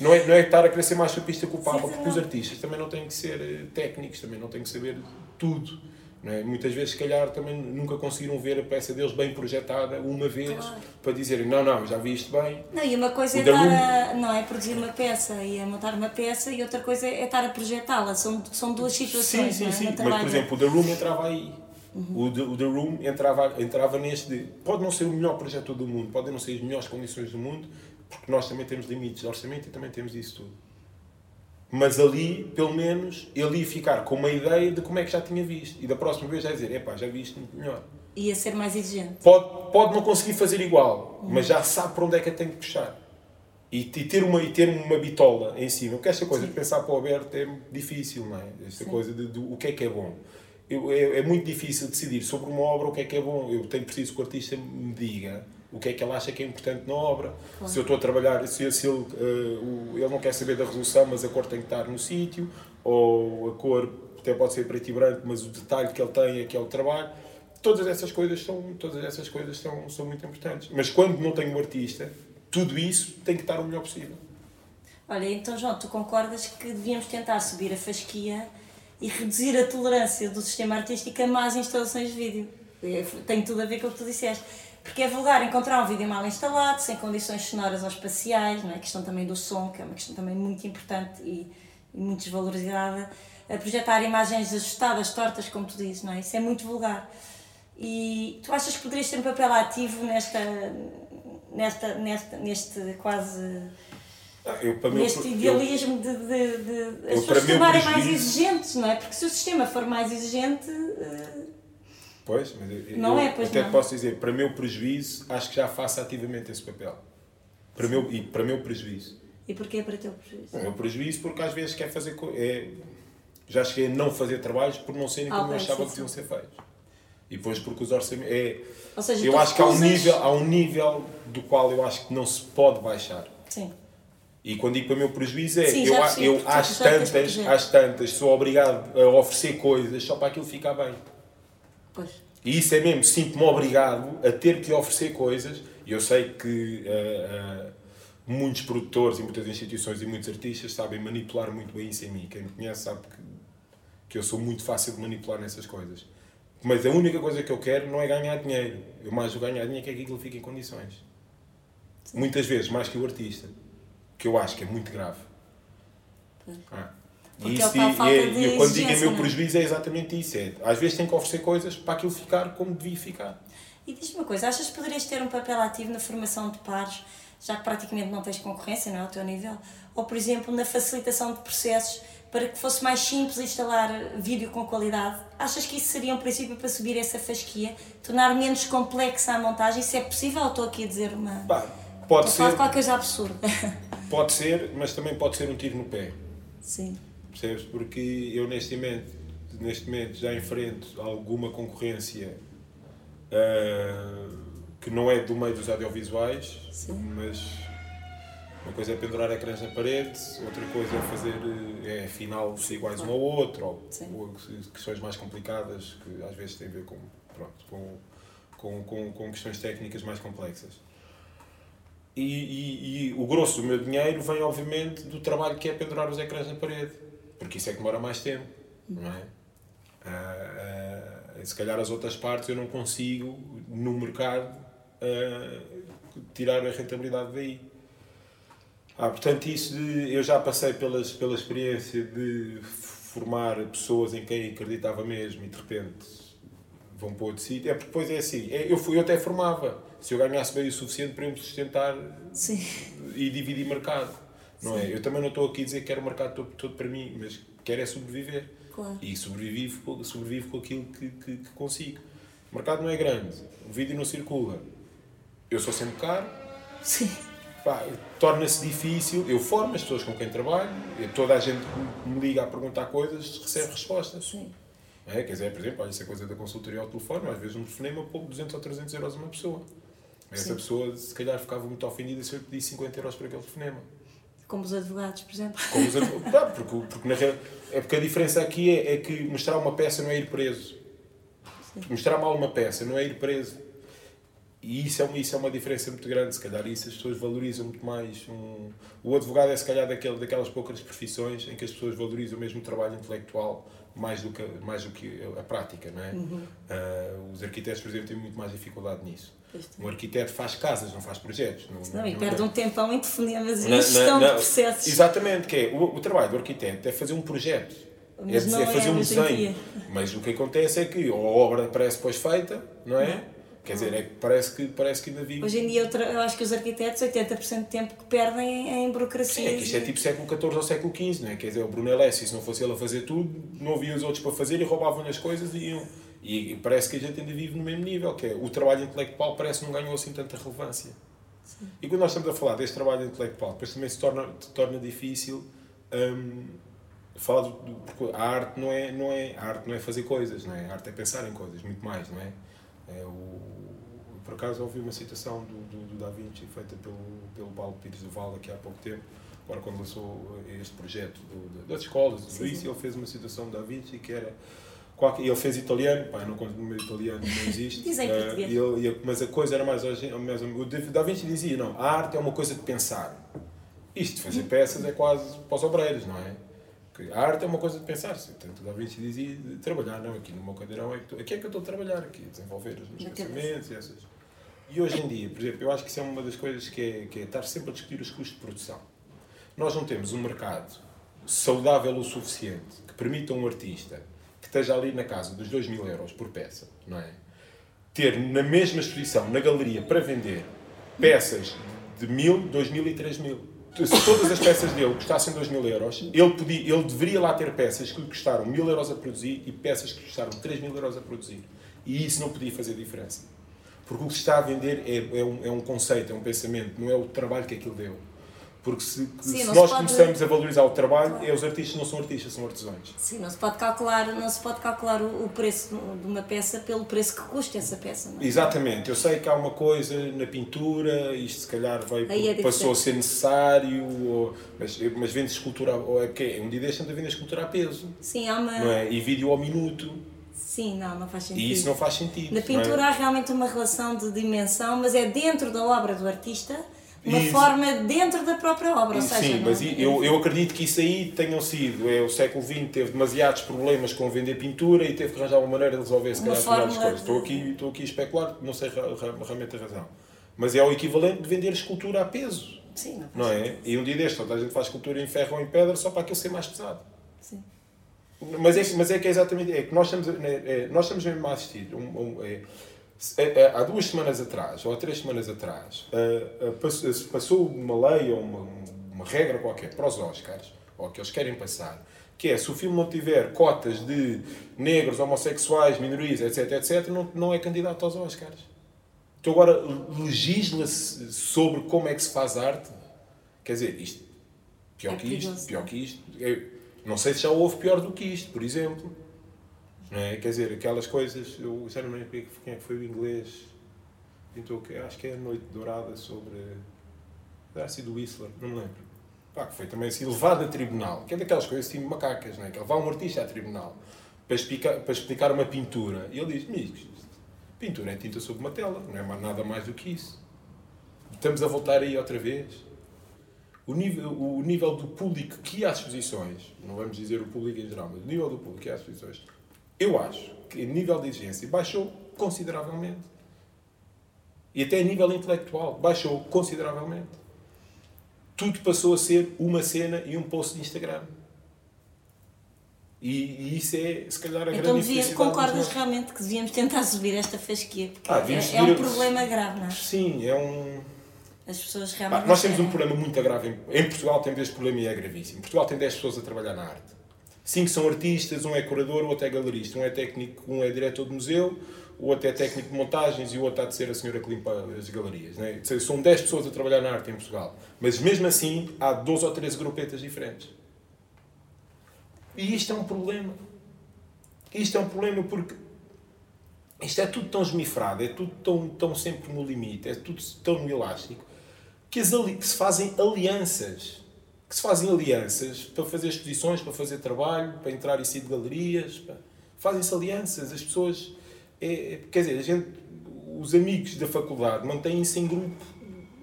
Não é, não é estar a querer ser mais chapista que o Papa, porque os artistas também não têm que ser eh, técnicos, também não têm que saber tudo. É? Muitas vezes, se calhar, também nunca conseguiram ver a peça deles bem projetada uma vez claro. para dizerem: não, não, já vi isto bem. Não, e uma coisa o é, estar a, não, é produzir uma peça e a montar uma peça, e outra coisa é estar a projetá-la. São, são duas situações. Sim, sim, é? sim. Mas, por exemplo, o The Room entrava aí. Uhum. O, The, o The Room entrava, entrava neste. De, pode não ser o melhor projeto do mundo, podem não ser as melhores condições do mundo, porque nós também temos limites de orçamento e também temos isso tudo. mas ali, pelo menos, ele ia ficar com uma ideia de como é que já tinha visto. E da próxima vez já ia dizer, epá, já vi isto muito melhor. Ia ser mais exigente. Pode, pode não conseguir fazer igual, uhum. mas já sabe para onde é que a tem que puxar. E, e, ter uma, e ter uma bitola em cima. Porque esta coisa Sim. de pensar para o aberto é difícil, não é? Esta Sim. coisa de, de, o que é que é bom. Eu, é, é, muito difícil decidir sobre uma obra o que é que é bom. Eu tenho preciso que o artista me diga o que é que ele acha que é importante na obra. Claro. Se eu estou a trabalhar, se, se ele, uh, ele não quer saber da resolução, mas a cor tem que estar no sítio, ou a cor até pode ser preto e branco, mas o detalhe que ele tem é que é o trabalho. Todas essas coisas são, todas essas coisas são, são muito importantes. Mas quando não tenho um artista, tudo isso tem que estar o melhor possível. Olha, então João, tu concordas que devíamos tentar subir a fasquia e reduzir a tolerância do sistema artístico a más instalações de vídeo? É, tem tudo a ver com o que tu disseste. Porque é vulgar encontrar um vídeo mal instalado, sem condições sonoras ou espaciais, não é? a questão também do som, que é uma questão também muito importante e, e muito desvalorizada. A projetar imagens ajustadas, tortas, como tu dizes, não é? Isso é muito vulgar. E tu achas que poderias ter um papel ativo nesta, nesta, nesta, neste quase. Ah, eu, neste meu, idealismo eu, de, de, de as pessoas tornarem mais exigentes, não é? Porque se o sistema for mais exigente. Uh, pois, mas eu, não eu é, pois até não. posso dizer, para meu prejuízo, acho que já faço ativamente esse papel. Para meu, e para meu prejuízo. E porquê para teu prejuízo? O meu prejuízo porque às vezes quer fazer. É, já cheguei a não fazer trabalhos por não serem como ah, eu achava que deviam ser feitos. E depois porque os orçamentos. É, Ou seja, eu acho que há um, nível, há um nível do qual eu acho que não se pode baixar. Sim. E quando digo para o meu prejuízo é, Sim, eu, eu às, tantas, às tantas sou obrigado a oferecer coisas só para aquilo ficar bem. Pois. E isso é mesmo, sinto-me obrigado a ter que oferecer coisas. E eu sei que uh, uh, muitos produtores e muitas instituições e muitos artistas sabem manipular muito bem isso em mim. Quem me conhece sabe que, que eu sou muito fácil de manipular nessas coisas. Mas a única coisa que eu quero não é ganhar dinheiro. Eu mais o ganhar dinheiro é que aquilo fique em condições. Sim. Muitas vezes, mais que o artista. Que eu acho que é muito grave. Ah. E isso, e, e, quando digo é meu prejuízo é exatamente isso. É, às vezes tem que oferecer coisas para aquilo ficar como devia ficar. E diz-me uma coisa, achas que poderias ter um papel ativo na formação de pares, já que praticamente não tens concorrência, não é? Ao teu nível? Ou, por exemplo, na facilitação de processos para que fosse mais simples instalar vídeo com qualidade? Achas que isso seria um princípio para subir essa fasquia? Tornar menos complexa a montagem? Isso é possível ou estou aqui a dizer uma. Bah, pode ser. qualquer coisa absurda. Pode ser, mas também pode ser um tiro no pé. Sim. Percebes? Porque eu neste momento, neste momento já enfrento alguma concorrência uh, que não é do meio dos audiovisuais, Sim. mas uma coisa é pendurar ecrãs na parede, outra coisa é fazer, eh, é afinal ser iguais um ao outro, ou, ou, questões mais complicadas que às vezes têm a ver com, pronto, com, com, com, com questões técnicas mais complexas. E, e, e, o grosso do meu dinheiro vem, obviamente, do trabalho que é pendurar os ecrãs na parede, porque isso é que demora mais tempo, não é? Uh, uh, se calhar as outras partes eu não consigo, no mercado, uh, tirar a rentabilidade daí. Ah, portanto, isso de, eu já passei pelas, pela experiência de formar pessoas em quem acreditava mesmo e de repente vão para outro sítio. É porque depois é assim, é, eu, fui, eu até formava. Se eu ganhasse bem o suficiente para eu me sustentar Sim. e dividir mercado. Não é? Eu também não estou aqui a dizer que quero o mercado todo, para mim, mas quero é sobreviver. Claro. E sobrevivo, sobrevivo com aquilo que, que, que consigo. O mercado não é grande, o vídeo não circula. Eu sou sempre caro. Sim torna-se difícil. Eu formo as pessoas com quem trabalho, toda a gente que me liga a perguntar coisas recebe respostas. Sim. É, quer dizer, por exemplo, olha, isso é coisa da consultoria ao telefone, às vezes um telefonema pouco 200 ou 300 euros a uma pessoa. Essa Sim. pessoa, se calhar, ficava muito ofendida se eu lhe pedisse 50 euros por aquele telefonema. Como os advogados, por exemplo. Como os advogados. porque, porque, na real, é porque a diferença aqui é, é que mostrar uma peça não é ir preso. Sim. Mostrar mal uma peça não é ir preso. E isso é, uma, isso é uma diferença muito grande, se calhar isso as pessoas valorizam muito mais. Um, o advogado é se calhar daquele, daquelas poucas profissões em que as pessoas valorizam mesmo o trabalho intelectual mais do que, mais do que a prática, não é? Uhum. Uh, os arquitetos, por exemplo, têm muito mais dificuldade nisso. Um arquiteto faz casas, não faz projetos. Não, não, não e perde não, um tempão em definir a gestão de processos. Exatamente, que é, o, o, trabalho do arquiteto é fazer um projeto, é, é, fazer é um desenho. Mas o que acontece é que a obra parece depois feita, não é? Quer dizer, é que parece que, parece que ainda vive. Hoje em dia eu, eu acho que os arquitetos, 80% do tempo que perdem em burocracia. Sim, é que isto é tipo século XIV ou século XV, não é? Quer dizer, o Bruno se não fosse ele a fazer tudo, não havia os outros para fazer e roubavam as coisas e iam. E parece que a gente ainda vive no mesmo nível, que é o trabalho intelectual parece que não ganhou assim tanta relevância. E quando nós estamos a falar deste trabalho intelectual, depois também se torna, se torna difícil hum, falar do, do- porque a arte não é, não é a arte não é fazer coisas, não é? A arte é pensar em coisas, muito mais, não é? é o, por acaso ouvi uma citação do, do, do Da Vinci feita pelo, pelo Paulo Pires do Val aqui há pouco tempo, agora quando lançou este projeto do- das escolas, tudo isso, ele fez uma citação do Da Vinci que era qualquer, ele fez italiano, pá, não conto o meu italiano, não existe. Diz em Eh, e ele- e ele- mas a coisa era mais, mais o Da Vinci dizia, não, a arte é uma coisa de pensar. Isto de fazer peças é quase para os obreiros, não é? Que A arte é uma coisa de pensar. -se. Portanto, o Da Vinci dizia de trabalhar, não, aqui no meu cadeirão é que, tu- aqui é que eu estou a trabalhar, aqui, a desenvolver os meus pensamentos e essas. E hoje em dia, por exemplo, eu acho que isso é uma das coisas que é, que é estar sempre a discutir os custos de produção. Nós não temos um mercado saudável o suficiente que permita a um artista que esteja ali na casa dos 2 mil euros por peça, não é? Ter na mesma exposição, na galeria, para vender peças de mil, dois mil e três mil. Se todas as peças dele custassem 2 mil euros, ele, podia, ele deveria lá ter peças que lhe custaram mil euros a produzir e peças que custaram 3 mil euros a produzir. E isso não podia fazer diferença. Porque o que se está a vender é, é, um, é um conceito, é um pensamento, não é o trabalho que aquilo deu. Porque se, Sim, se nós pode- começamos a valorizar o trabalho, é, os artistas não são artistas, são artesãos. Sim, não se pode calcular, não se pode calcular o, o preço de uma peça pelo preço que custa essa peça. Não é? Exatamente, eu sei que há uma coisa na pintura, isto se calhar veio é por- passou a ser necessário, ou, mas, mas vende escultura, ou é que um dia deixam de vender escultura a peso, Sim, há uma. é? E vídeo ao minuto, Sim, não, não faz sentido. e isso não faz sentido. Na é? pintura há realmente uma relação de dimensão, mas é dentro da obra do artista, uma Isso. forma dentro da própria obra. Ou seja, Sim, não- mas i- eu, eu acredito que isso aí tenham sido. É, o século XX teve demasiados problemas com vender pintura e teve que arranjar uma maneira de resolver, se Uma calhar, fórmula coisas. Estou de- aqui, estou aqui a especular, não sei realmente a razão. Mas é o equivalente de vender escultura a peso, Sim, não não é? E um dia deste, toda a gente faz escultura em ferro ou em pedra só para aquilo ser mais pesado. Sim. Mas é, mas é que é exatamente. É que nós estamos, é, é, nós estamos mesmo a assistir. Um, um, é, é, é, há duas semanas atrás, ou há três semanas atrás, passou, uma lei ou uma, uma regra qualquer para os Oscars, ou que eles querem passar, que é se o filme não tiver cotas de negros, homossexuais, minorias, etc, etc, não, não é candidato aos Oscars. Então agora legisla-se sobre como é que se faz arte. Quer dizer, isto, pior É que isto, pior que isto. Eu não sei se já houve pior do que isto, por exemplo. Não é? Quer dizer, aquelas coisas, eu já não me lembro quem é que- foi o inglês, que- acho que é a Noite Dourada sobre. Deve sido Whistler, não me lembro. Pá, que foi também assim levado a tribunal, que é daquelas coisas assim macacas, não é? Que levar um artista a tribunal para explicar, para explicar uma pintura. E ele diz: Amigos, pintura é tinta sobre uma tela, não é nada mais do que isso. Estamos a voltar aí outra vez. O nível, o nível do público que às exposições, não vamos dizer o público em geral, mas o nível do público que às exposições, eu acho que o nível de exigência baixou consideravelmente. E até a nível intelectual, baixou consideravelmente. Tudo passou a ser uma cena e um post de Instagram. E, e isso é, se calhar, a Então grande devia, concordas realmente que devíamos tentar subir esta fasquia? Porque Ah, é, devíamos é um subir- problema grave, não é? Sim, é um... As pessoas realmente. nós temos um problema muito grave. Em, em Portugal temos este problema e é gravíssimo. Portugal tem 10 pessoas a trabalhar na arte. Cinco são artistas, um é curador, o outro é galerista, um é técnico, um é diretor de museu, o outro é técnico de montagens e o outro há de ser a senhora que limpa as galerias. Né? São 10 pessoas a trabalhar na arte em Portugal. Mas mesmo assim há 12 ou 13 grupetas diferentes. E isto é um problema. Isto é um problema porque isto é tudo tão esmifrado, é tudo tão, tão sempre no limite, é tudo tão elástico, que, que se fazem alianças. Que se fazem alianças para fazer exposições, para fazer trabalho, para entrar e sair de galerias. Fazem-se alianças. As pessoas. é- é- quer dizer, a gente, os amigos da faculdade mantêm-se em grupo.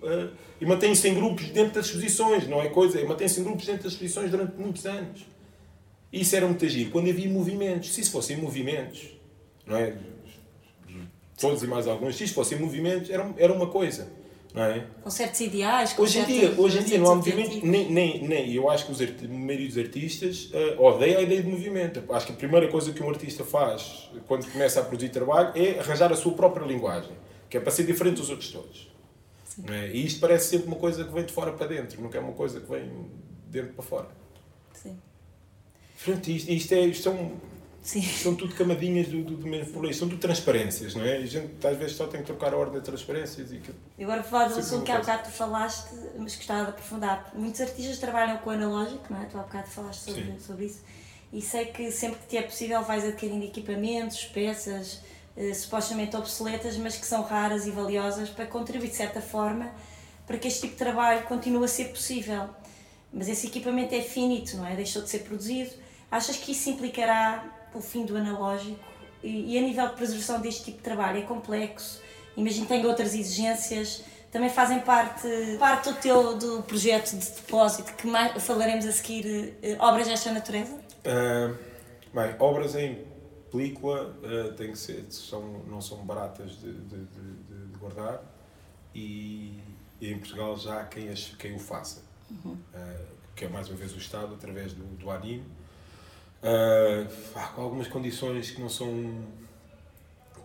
ah, e mantêm-se em grupos dentro das exposições, não é coisa? é Mantêm-se em grupos dentro das exposições durante muitos anos. E isso era muito agir quando havia movimentos. Se isso fossem movimentos, não é? Todos e mais alguns, se isso fossem movimentos, era, era uma coisa, não é? Com certos ideais. Com Hoje em certos- dia, hoje em dia não há movimento, nem, nem, nem eu acho que os a maioria dos artistas uh, odeia a ideia de movimento. Acho que a primeira coisa que um artista faz quando começa a produzir trabalho é arranjar a sua própria linguagem. que é para ser diferente dos outros todos. É? E isto parece sempre uma coisa que vem de fora para dentro, nunca é uma coisa que vem de dentro para fora. Sim. Pronto, isto, isto, é, isto são, Sim. são tudo camadinhas do, do, do mesmo problema, são tudo transparências, não é? E a gente às vezes só tem que trocar a ordem de transparências. E, que, agora, falar do assunto que há bocado tu falaste, mas gostava de aprofundar. Muitos artistas trabalham com o analógico, não é? Tu há bocado falaste sobre, sobre isso. E sei que sempre que te é possível vais adquirindo equipamentos, peças eh, supostamente obsoletas, mas que são raras e valiosas para contribuir de certa forma para que este tipo de trabalho continue a ser possível. Mas esse equipamento é finito, não é? Deixou de ser produzido. Achas que isso implicará o fim do analógico? E, e a nível de preservação deste tipo de trabalho é complexo? Imagino que tem outras exigências também fazem parte, parte do teu do projeto de depósito que mais, falaremos a seguir, eh, obras desta natureza? Uh, bem, obras em película uh, tem que ser, são, não são baratas de, de, de, de guardar e, e, em Portugal já há quem, as, quem o faça, uhum. uh, que é mais uma vez o Estado, através do, do anime, uh, com algumas condições que não são.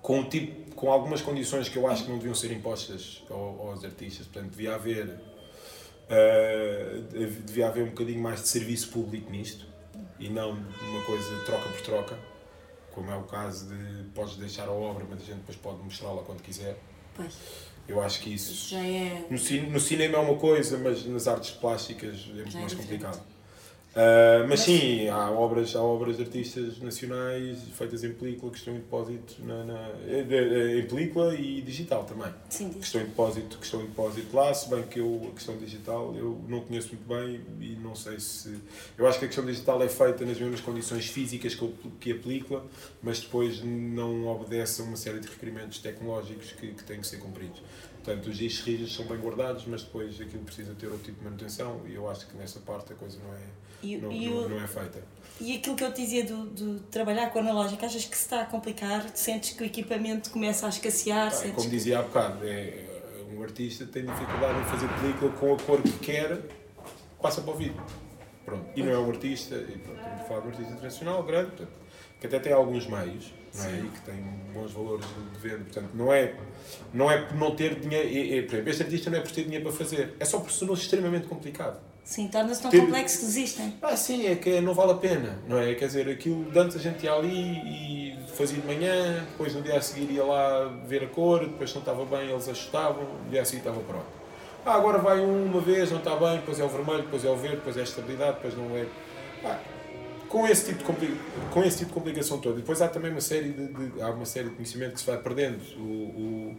Com, tipo, com algumas condições que eu acho que não deviam ser impostas aos, aos artistas, portanto, devia haver. Uh, devia haver um bocadinho mais de serviço público nisto e não uma coisa troca por troca como é o caso de podes deixar a obra, mas a gente depois pode mostrá-la quando quiser. Pois. Eu acho que isso. isso já é... no, no cinema é uma coisa, mas nas artes plásticas é muito já mais é complicado. Uh, mas, mas, sim, há obras, há obras de artistas nacionais feitas em película que estão em depósito na, na em película e digital também. Sim, que estão em depósito, que estão em depósito lá, se bem que eu, a questão digital eu não conheço muito bem e não sei se. Eu acho que a questão digital é feita nas mesmas condições físicas que a película, mas depois não obedece a uma série de requerimentos tecnológicos que, que têm que ser cumpridos. Portanto, os discos rígidos são bem guardados, mas depois aquilo precisa ter outro tipo de manutenção e eu acho que nessa parte a coisa não é e, não, e não, o, não, é feita. E aquilo que eu te dizia do, do trabalhar com a analógica, achas que se está a complicar? Sentes que o equipamento começa a escassear? Tá, como dizia há bocado, é, um artista tem dificuldade em fazer película com a cor que quer, passa para o vídeo. Pronto. E não é um artista, e pronto, estamos a falar de um artista internacional grande, portanto, que até tem alguns meios não é? e que tem bons valores de venda. Portanto, não é, não é por não ter dinheiro. E, e, por exemplo, este artista não é por ter dinheiro para fazer, é só por ser extremamente complicado. Sim, torna-se tão ter... complexo que desistem. Ah, sim, é que não vale a pena, não é? Quer dizer, aquilo, antes a gente ia ali e fazia de manhã, depois no dia a seguir ia lá ver a cor, depois não estava bem, eles ajustavam, no dia a seguir estava pronto. Ah, agora vai uma vez, não está bem, depois é o vermelho, depois é o verde, depois é a estabilidade, depois não é. Ah, com esse tipo de, com esse tipo de complicação toda. Depois há também uma série de, de, há uma série de conhecimento que se vai perdendo. O, o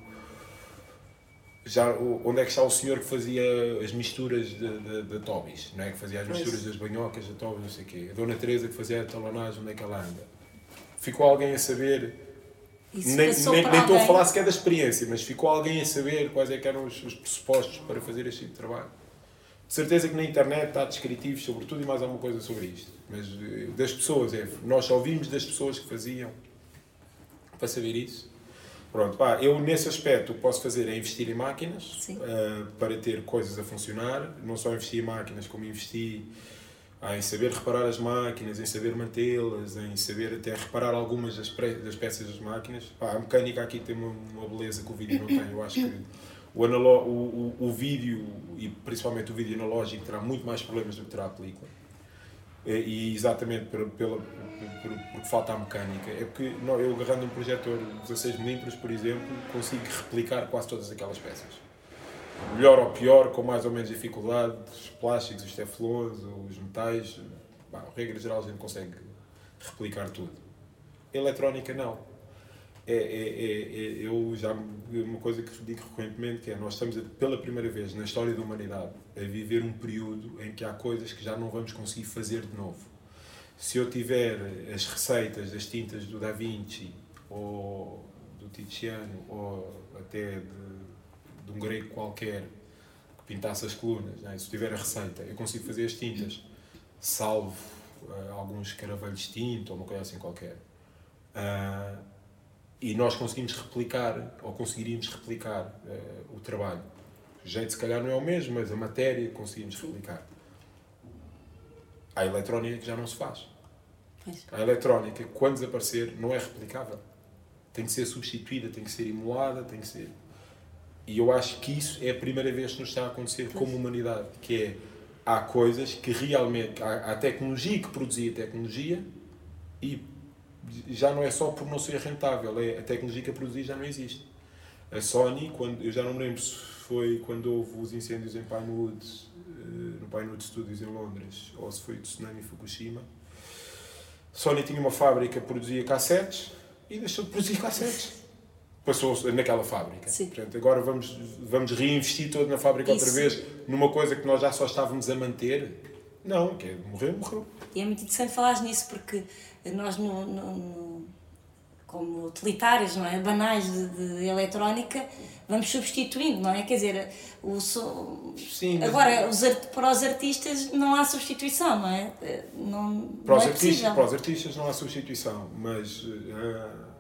já onde é que está o senhor que fazia as misturas de, de, de Tobis, não é? que fazia as misturas das banhocas, da Tobis, não sei o quê. A Dona Teresa que fazia a talonagem, onde é que ela anda? Ficou alguém a saber, Isso nem, nem, nem estou a falar sequer da experiência, mas ficou alguém a saber quais é eram os, os pressupostos para fazer este tipo de trabalho. De certeza que na internet há descritivos sobre tudo e mais alguma coisa sobre isto. Mas eh, das pessoas, é, nós só ouvimos das pessoas que faziam para saber isso. Pronto, pá, eu nesse aspecto o que posso fazer é investir em máquinas uh, para ter coisas a funcionar. Não só investir em máquinas, como investir ah, em saber reparar as máquinas, em saber mantê-las, em saber até reparar algumas das, das peças das máquinas. Pá, a mecânica aqui tem uma, uma, beleza que o vídeo não tem. Eu acho que o, analo o, o, o vídeo, e principalmente o vídeo analógico, terá muito mais problemas do que terá a película. E exatamente pela, pela porque falta a mecânica. É porque eu agarrando um projetor 16mm, por exemplo, consigo replicar quase todas aquelas peças. Melhor ou pior, com mais ou menos dificuldade, os plásticos, os teflons, os metais, bah, regra geral a gente consegue replicar tudo. Eletrónica não. É, é, é, é, eu já uma coisa que digo recorrentemente que é nós estamos pela primeira vez na história da humanidade a viver um período em que há coisas que já não vamos conseguir fazer de novo se eu tiver as receitas das tintas do Da Vinci ou do Tiziano ou até de, de um grego qualquer que pintasse as colunas, é? se eu tiver a receita, eu consigo fazer as tintas, salvo uh, alguns caravelhos de tinta ou uma coisa assim qualquer. Uh, e nós conseguimos replicar, ou conseguiríamos replicar uh, o trabalho. O jeito, se calhar, não é o mesmo, mas a matéria conseguimos replicar. Há eletrónica que já não se faz. Pois. A eletrónica, quando desaparecer, não é replicável. Tem que ser substituída, tem que ser emulada, tem que ser. E eu acho que isso é a primeira vez que nos está a acontecer pois. como humanidade, que é há coisas que realmente há, há tecnologia que produzia tecnologia e já não é só por não ser rentável, é a tecnologia que a produzir já não existe. A Sony, quando, eu já não me lembro se foi quando houve os incêndios em Pinewood, eh, no Pinewood Studios em Londres, ou se foi tsunami Fukushima. A Sony tinha uma fábrica que produzia cassetes e deixou de produzir cassetes. Passou naquela fábrica. Sim. Portanto, agora vamos, vamos reinvestir todo na fábrica Isso. outra vez, numa coisa que nós já só estávamos a manter. Não, que é morreu, morreu. E é muito interessante falar nisso porque nós no, no, como utilitários, não é? Banais de, de, eletrónica, vamos substituindo, não é? Quer dizer, o so... Sim, agora os art... para os artistas não há substituição, não é? Não, para, não os é artistas, para os artistas não há substituição, mas uh,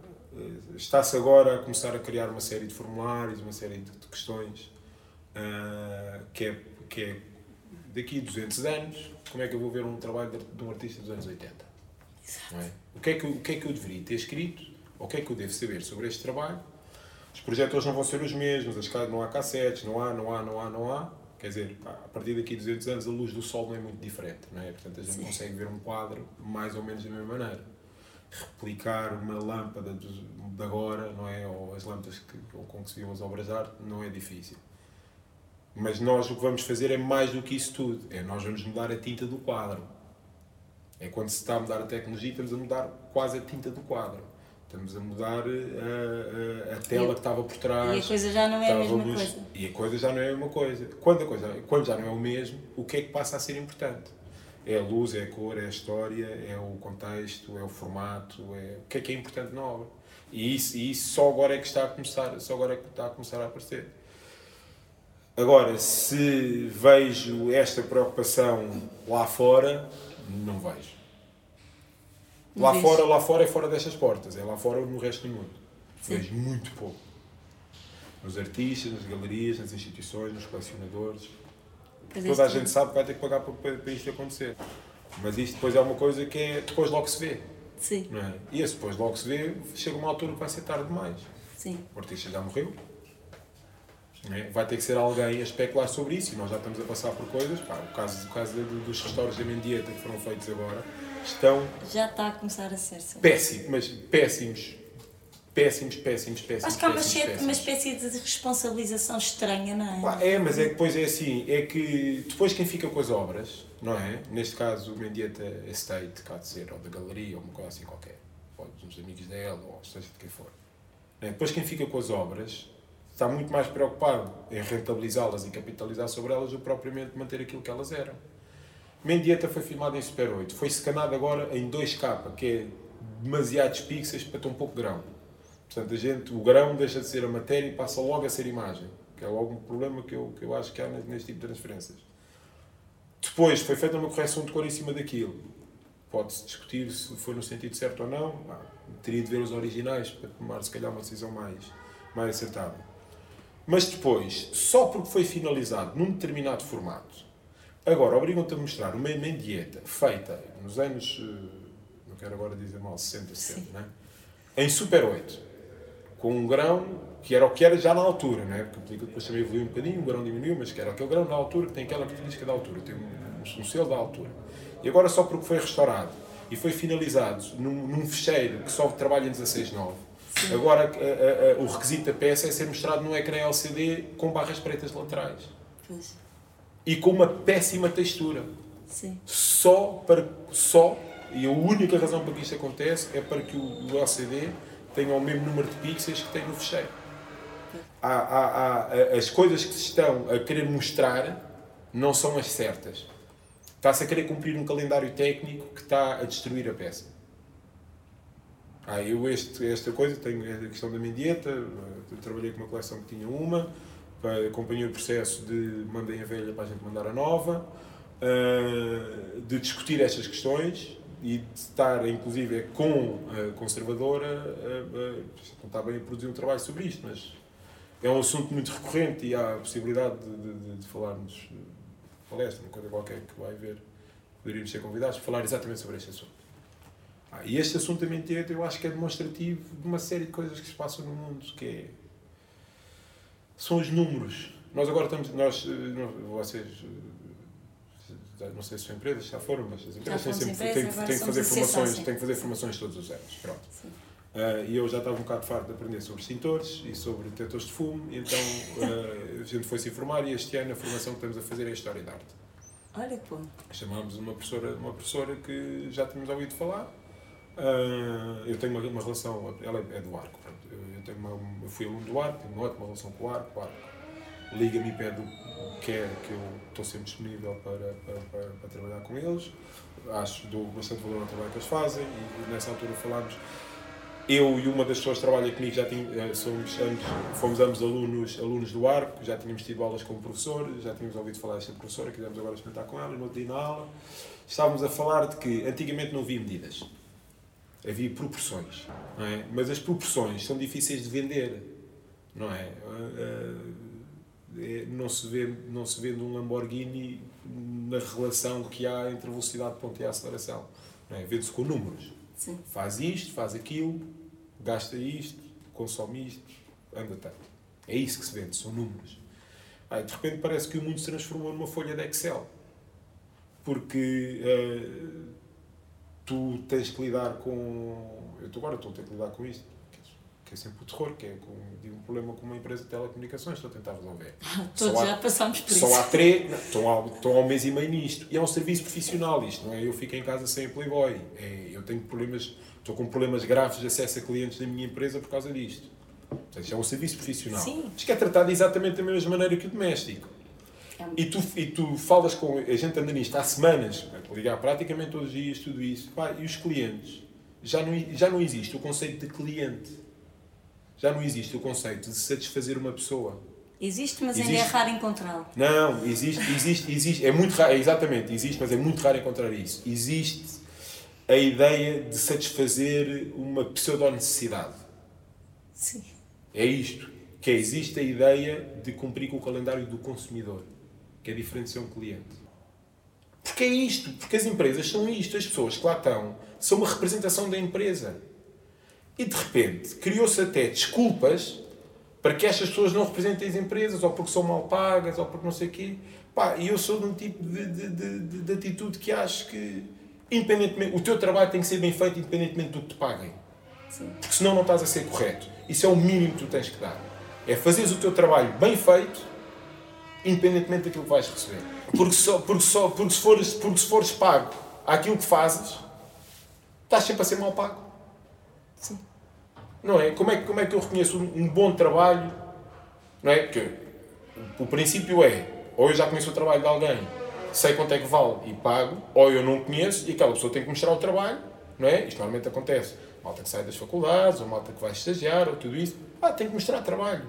está-se agora a começar a criar uma série de formulários, uma série de, de questões uh, que, é, que é daqui a 200 anos, como é que eu vou ver um trabalho de, de um artista dos anos 80? É? O, que é que, o que é que eu deveria ter escrito? Ou o que é que eu devo saber sobre este trabalho? Os projetores não vão ser os mesmos, as não há cassetes, não há, não há, não há, não há. Quer dizer, a partir daqui a 200 anos a luz do sol não é muito diferente, não é? Portanto, a gente Sim. consegue ver um quadro mais ou menos da mesma maneira. Replicar uma lâmpada de agora, não é? Ou as lâmpadas que, com que se viam as obras de arte, não é difícil. Mas nós o que vamos fazer é mais do que isso tudo. É nós vamos mudar a tinta do quadro. É quando se está a mudar a tecnologia, estamos a mudar quase a tinta do quadro. Estamos a mudar a, eh, a, eh, a tela que estava por trás. E a coisa já não é a mesma luz, coisa. E a coisa já não é a mesma coisa. Quando, a coisa. quando já não é o mesmo, o que é que passa a ser importante? É a luz, é a cor, é a história, é o contexto, é o formato, é o que é que é importante na obra. E isso, e isso só agora é que está a começar, só agora é que está a começar a aparecer. Agora, se vejo esta preocupação lá fora, não vejo. Lá fora, lá fora é fora destas portas, é lá fora no resto do mundo. Sim. Vejo muito pouco. Nos artistas, nas galerias, nas instituições, nos colecionadores. Toda a gente sabe que vai ter que pagar para, para isto acontecer. Mas isto depois é uma coisa que é depois logo se vê. Sim. Não é? E esse depois logo se vê, chega uma altura que vai ser tarde demais. Sim. O artista já morreu. É? Vai ter que ser alguém a especular sobre isso e nós já estamos a passar por coisas. Pá, o caso, o caso dos restaurantes da Mendieta que foram feitos agora estão. Já está a começar a ser. Sim. Péssimos, mas péssimos. Péssimos, péssimos, péssimos. Acho que há uma, péssimos, uma espécie de responsabilização estranha, não é? É, mas é que depois é assim, é que depois quem fica com as obras, não é? Neste caso o Mendieta Estate, cá de ser, ou da galeria, ou uma coisa assim qualquer, ou dos amigos dela, ou seja de quem for. É? Depois quem fica com as obras está muito mais preocupado em rentabilizá-las e capitalizar sobre elas do que propriamente manter aquilo que elas eram. Mendieta foi filmado em Super 8, foi scanado agora em 2K, que é demasiados pixels para tão pouco grão. Portanto, a gente, o grão deixa de ser a matéria e passa logo a ser imagem, que é logo um problema que eu, que eu acho que há neste tipo de transferências. Depois foi feita uma correção de cor em cima daquilo. Pode-se discutir se foi no sentido certo ou não. Ah, teria de ver os originais para tomar, se calhar, uma decisão mais, mais acertada. Mas depois, só porque foi finalizado num determinado formato, agora obrigam-te a mostrar uma mendieta feita nos anos, eh, não quero agora dizer mal, 60, 70, né? em Super 8, com um grão que era o que era já na altura, né? porque a película depois também evoluiu um bocadinho, o grão diminuiu, mas que era aquele grão na altura que tem aquela característica da altura, tem um, um selo da altura. E agora só porque foi restaurado e foi finalizado num, num fecheiro que só trabalha em 16.9, Sim. Agora, a, a, a, o requisito da peça é ser mostrado num ecrã LCD com barras pretas laterais. Pois. E com uma péssima textura. Sim. Só para. Só, e a única razão para que isto acontece é para que o, LCD tenha o mesmo número de pixels que tem no fecheiro. Há, há, há, as coisas que se estão a querer mostrar não são as certas. Está-se a querer cumprir um calendário técnico que está a destruir a peça. Ah, eu este, esta coisa, tenho a questão da minha dieta, eu trabalhei com uma coleção que tinha uma, acompanhei o processo de mandem a velha para a gente mandar a nova, ah, de discutir estas questões e de estar, inclusive, com a conservadora, não está bem a produzir um trabalho sobre isto, mas é um assunto muito recorrente e há a possibilidade de, de, de falarmos palestra, uma coisa qualquer que vai haver, poderíamos ser convidados para falar exatamente sobre este assunto. Ah, e este assunto mentira eu acho que é demonstrativo de uma série de coisas que se passam no mundo, que é são os números. Nós agora estamos, nós, vocês, não sei se são empresas, já foram, mas as empresas têm, sempre, têm, têm, que fazer formações, têm que fazer formações todos os anos. Pronto. Uh, e eu já estava um bocado farto de aprender sobre extintores e sobre detectores de fumo, então uh, a gente foi se informar e este ano a formação que estamos a fazer é a História da Arte. Olha que bom. Chamámos uma professora, uma professora que já tínhamos ouvido falar. Uh, eu tenho uma, uma, relação, ela é do arco. Eu, eu, tenho uma, eu fui aluno do arco, tenho uma ótima relação com o arco. O arco liga-me e pede o que quer, que eu estou sempre disponível para, para, para, para trabalhar com eles. Acho, dou bastante valor ao trabalho que eles fazem e nessa altura falámos eu e uma das pessoas que trabalha comigo já tínhamos, eh, somos ambos, fomos ambos alunos, alunos do arco, já tínhamos tido aulas como professor, já tínhamos ouvido falar desta professora, quisemos agora experimentar com ela, no outro dia na aula. Estávamos a falar de que antigamente não havia medidas, havia proporções, não é? mas as proporções são difíceis de vender, não é? Eh, não se, vê, não se vende um Lamborghini na relação que há entre a velocidade de ponto e a aceleração, não é? vende-se com números. Sim. Faz isto, faz aquilo, gasta isto, consome isto, anda tanto. É isso que se vende, são números. Aí, de repente parece que o mundo se transformou numa folha de Excel. Porque uh, tu tens que lidar com. Eu agora estou a ter que lidar com isto que é sempre o terror, que é com, um problema com uma empresa de telecomunicações, estou a tentar resolver. Todos já passámos por só isso. Só há três, estão há, estão há um mês e meio nisto. E é um serviço profissional isto, não é? Eu fico em casa sem Playboy. É, eu tenho problemas, estou com problemas graves de acesso a clientes da minha empresa por causa disto. Portanto, é um serviço profissional. Sim. Isto que é tratado exatamente da mesma maneira que o doméstico. É e, tu, e tu falas com. A gente anda nisto há semanas, ligar praticamente todos os dias, tudo isso. Pá, e os clientes? Já não, já não existe o conceito de cliente já não existe o conceito de satisfazer uma pessoa. Existe, mas existe. ainda é raro encontrá-lo. Não, existe, existe, existe. É muito raro, exatamente, existe, mas é muito raro encontrar isso. Existe a ideia de satisfazer uma pseudo-necessidade. Sim. É isto. Que é, existe a ideia de cumprir com o calendário do consumidor, que é diferente de ser um cliente. Porque é isto. Porque as empresas são isto. As pessoas que lá estão são uma representação da empresa. E de repente criou-se até desculpas para que estas pessoas não representem as empresas, ou porque são mal pagas, ou porque não sei o quê. Pá, e eu sou de um tipo de, de, de, de, atitude que acho que, independentemente, o teu trabalho tem que ser bem feito independentemente do que te paguem. Sim. Porque senão não estás a ser correto. Isso é o mínimo que tu tens que dar. É fazeres o teu trabalho bem feito, independentemente daquilo que vais receber. Porque, só, porque, só, porque, se, fores, porque se fores pago àquilo que fazes, estás sempre a ser mal pago. Sim. Não é? Como é, como é que eu reconheço um, um bom trabalho? Não é? Porque o princípio é, ou eu já conheço o trabalho de alguém, sei quanto é que vale e pago, ou eu não conheço e aquela pessoa tem que mostrar o trabalho, não é? Isto normalmente acontece. Malta que sai das faculdades, ou malta que vai estagiar, ou tudo isso. Ah, tem que mostrar trabalho.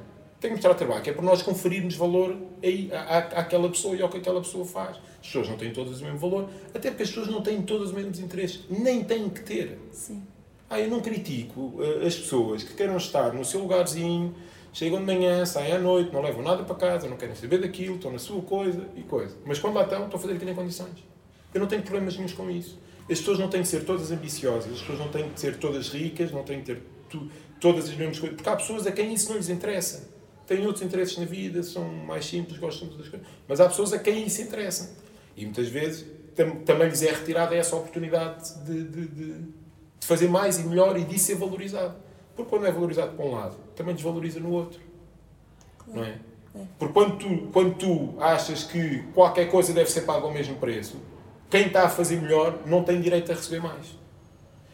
Tem que mostrar trabalho, que é para nós conferirmos valor aí, à, àquela pessoa e ao que aquela pessoa faz. As pessoas não têm todas o mesmo valor, até porque as pessoas não têm todos os mesmos interesses. Nem têm que ter. Sim. Ah, eu não critico uh, as pessoas que queiram estar no seu lugarzinho, chegam de manhã, saem à noite, não levam nada para casa, não querem saber daquilo, estão na sua coisa e coisa. Mas quando lá estão, estão a fazer aquilo em condições. Eu não tenho problemas nenhums com isso. As pessoas não têm que ser todas ambiciosas, as pessoas não têm que ser todas ricas, não têm que ter tu, todas as mesmas coisas. Porque há pessoas a quem isso não lhes interessa. Têm outros interesses na vida, são mais simples, gostam das coisas. Mas há pessoas a quem isso interessa. E muitas vezes tam, também lhes é retirada essa oportunidade de, de, de de fazer mais e melhor e disso ser valorizado. Porque quando é valorizado para um lado, também desvaloriza no outro. Não é? é? Porque quando tu, quando tu achas que qualquer coisa deve ser paga ao mesmo preço, quem está a fazer melhor não tem direito a receber mais.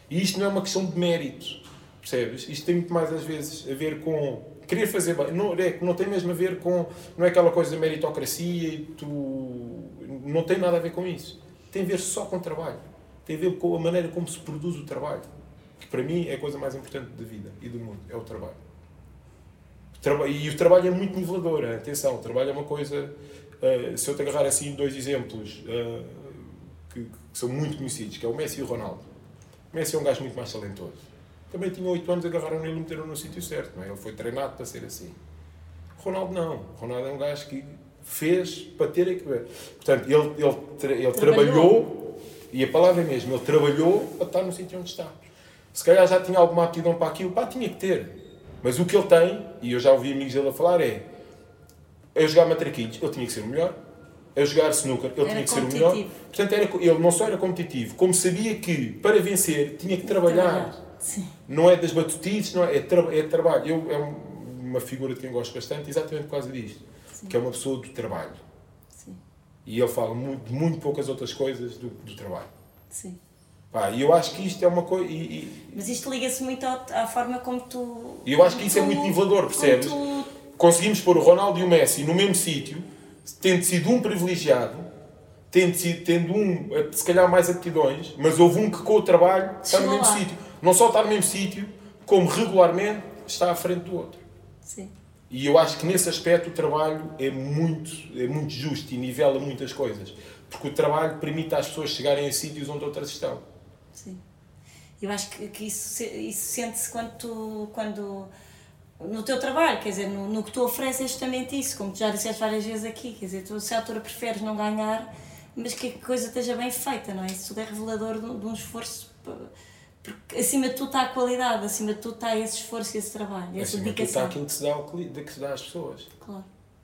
E isto não é uma questão de mérito. Percebes? Isto tem muito mais às vezes a ver com querer fazer bem. Não, é, não tem mesmo a ver com. Não é aquela coisa da meritocracia e tu. Não tem nada a ver com isso. Tem a ver só com trabalho tem a ver com a maneira como se produz o trabalho. Que para mim é a coisa mais importante da vida e do mundo, é o trabalho. E o trabalho é muito nivelador, atenção, o trabalho é uma coisa. Uh, se eu te agarrar assim dois exemplos uh, que, que, são muito conhecidos, que é o Messi e o Ronaldo. O Messi é um gajo muito mais talentoso. Também tinha 8 anos, agarraram nele e meteram no sítio certo, não é? Ele foi treinado para ser assim. Ronaldo não. Ronaldo é um gajo que fez para ter. Portanto, ele, ele, ele trabalhou, trabalhou e a palavra é mesmo, ele trabalhou para estar no sítio onde está. Se calhar já tinha alguma aptidão para aquilo, pá, tinha que ter. Mas o que ele tem, e eu já ouvi amigos dele a falar, é a jogar matraquilhos, ele tinha que ser o melhor. A jogar snooker, ele Era tinha que ser o melhor. Portanto, era, ele não só era competitivo, como sabia que para vencer tinha que trabalhar. Sim. Não é das batutices, não é, é, tra é trabalho. Eu, é um- uma figura de quem gosto bastante, exatamente por causa disto. Sim. Que é uma pessoa do trabalho. Sim. E ele fala muito, de muito poucas outras coisas do, do trabalho. Sim. Pá, e eu acho que isto é uma coisa. E, e- Mas isto liga-se muito à forma como tu. e eu acho que isso é muito nivelador, percebes? tu- Conseguimos pôr o Ronaldo e o Messi no mesmo sítio, tendo sido um privilegiado, tendo, sido, tendo um, se calhar, mais aptidões, mas houve um que com o trabalho está no mesmo sítio. Não só está no mesmo sítio, como regularmente está à frente do outro. Sim. E eu acho que nesse aspecto o trabalho é muito, é muito justo e nivela muitas coisas. Porque o trabalho permite às pessoas chegarem a sítios onde outras estão. Sim. Eu acho que, que isso, isso sente-se quando tu, quando no teu trabalho, quer dizer, no, no que tu ofereces é justamente isso, como tu já disseste várias vezes aqui, quer dizer, tu se a altura preferes não ganhar, mas que a coisa esteja bem feita, não é? Isso tudo é revelador de, um- de um esforço, pa- porque acima de tudo está a qualidade, acima de tudo está esse esforço e esse trabalho, essa Acima de tudo está dedicação. aquilo que se dá, que se dá às pessoas, Claro,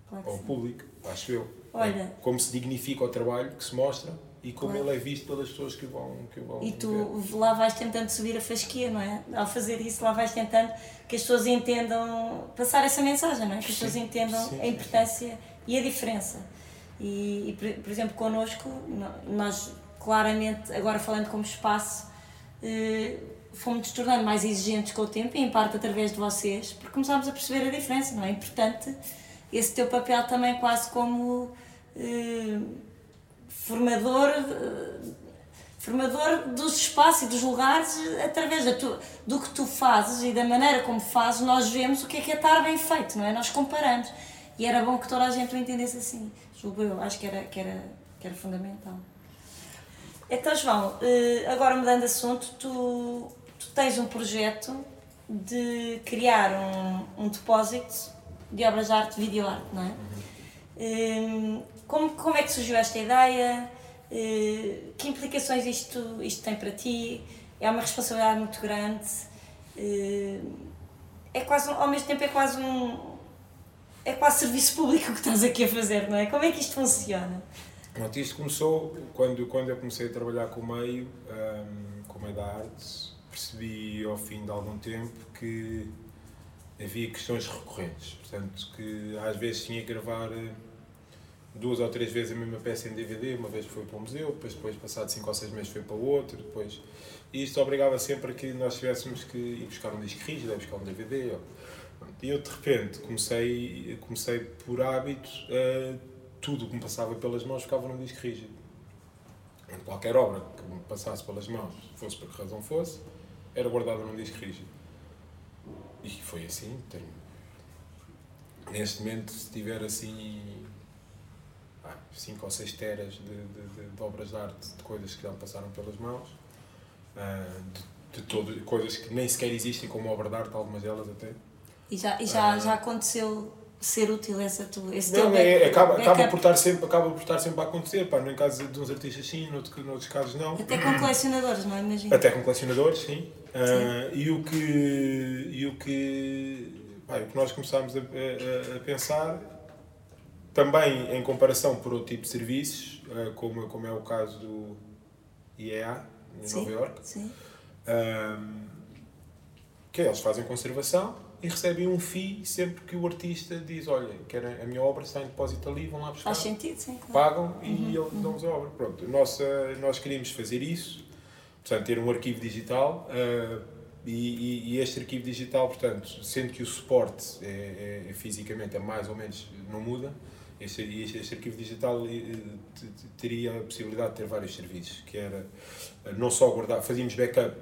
claro ao sim. público, acho eu. Olha. Como se dignifica o trabalho que se mostra e como Claro. ele é visto pelas pessoas que vão, que vão E ver. tu lá vais tentando subir a fasquia, não é? Ao fazer isso, lá vais tentando que as pessoas entendam, passar essa mensagem, não é? Que as pessoas entendam sim, a importância e a diferença. E, e, por, por exemplo, connosco, no- nós claramente, agora falando como espaço, fomos nos tornando mais exigentes com o tempo e em parte através de vocês, porque começámos a perceber a diferença, não é? É importante esse teu papel também quase como eh, formador eh, formador dos espaços e dos lugares eh, através da tu, do que tu fazes e da maneira como fazes, nós vemos o que é que é estar bem feito, não é? Nós comparamos. E era bom que toda a gente o entendesse assim. Julgo eu, acho que era, que era, que era fundamental. Então, João, eh, agora mudando de assunto, tu, tu tens um projeto de criar um, um depósito de obras de arte, videoarte, não é? Hum, Como, como é que surgiu esta ideia? Eh, Que implicações isto, isto tem para ti? É uma responsabilidade muito grande. É quase, ao mesmo tempo, é quase um. É quase serviço público que estás aqui a fazer, não é? Como é que isto funciona? Pronto, isto começou quando, quando eu comecei a trabalhar com o meio, hum, com o meio da arte, percebi ao fim de algum tempo que havia questões recorrentes. Portanto, que às vezes tinha que gravar eh, duas ou três vezes a mesma peça em DVD, uma vez foi para o museu, depois, depois passado cinco ou seis meses foi para o outro, depois... E isto obrigava sempre a que nós tivéssemos que ir buscar um disco rígido, buscar um DVD. ou- E eu, de repente, comecei, comecei por hábito, eh, tudo o que me passava pelas mãos ficava num disco rígido. Qualquer obra que me passasse pelas mãos, fosse por que razão fosse, era guardada num disco rígido. E foi assim. Tenho... Neste momento, se tiver assim 5 ou 6 teras de, de, de- de obras de arte, de coisas que já me passaram pelas mãos, ah, de, de todo, coisas que nem sequer existem como obra de arte, algumas delas até. E já, e já, Ah. já aconteceu ser útil essa tua, esse Não, teu é, back- acaba, acaba, backup? por estar sempre, acaba por estar sempre a acontecer. Pá, no caso de uns artistas, sim, noutros, noutros casos, não. Até com colecionadores, não é? Imagina. Até com colecionadores, sim. Ah, e o que, e o que, pá, o que nós começámos a, a- a pensar, também em comparação por outro tipo de serviços, ah, como, como é o caso do IEA, em Sim. Nova Iorque, Sim. Ahm, que eles fazem conservação e recebem um FII sempre que o artista diz, olha, quero, a minha obra está em depósito ali, vão lá buscar, Faz sentido, sim, claro. pagam e eles dão-nos a obra. Pronto, nossa, nós queríamos fazer isso, portanto, ter um arquivo digital ah, e, e- e este arquivo digital, portanto, sendo que o suporte é, é- é fisicamente é mais ou menos, não muda, este, este, este arquivo digital eh, te- te- teria a possibilidade de ter vários serviços, que era eh, não só guardar, fazíamos backup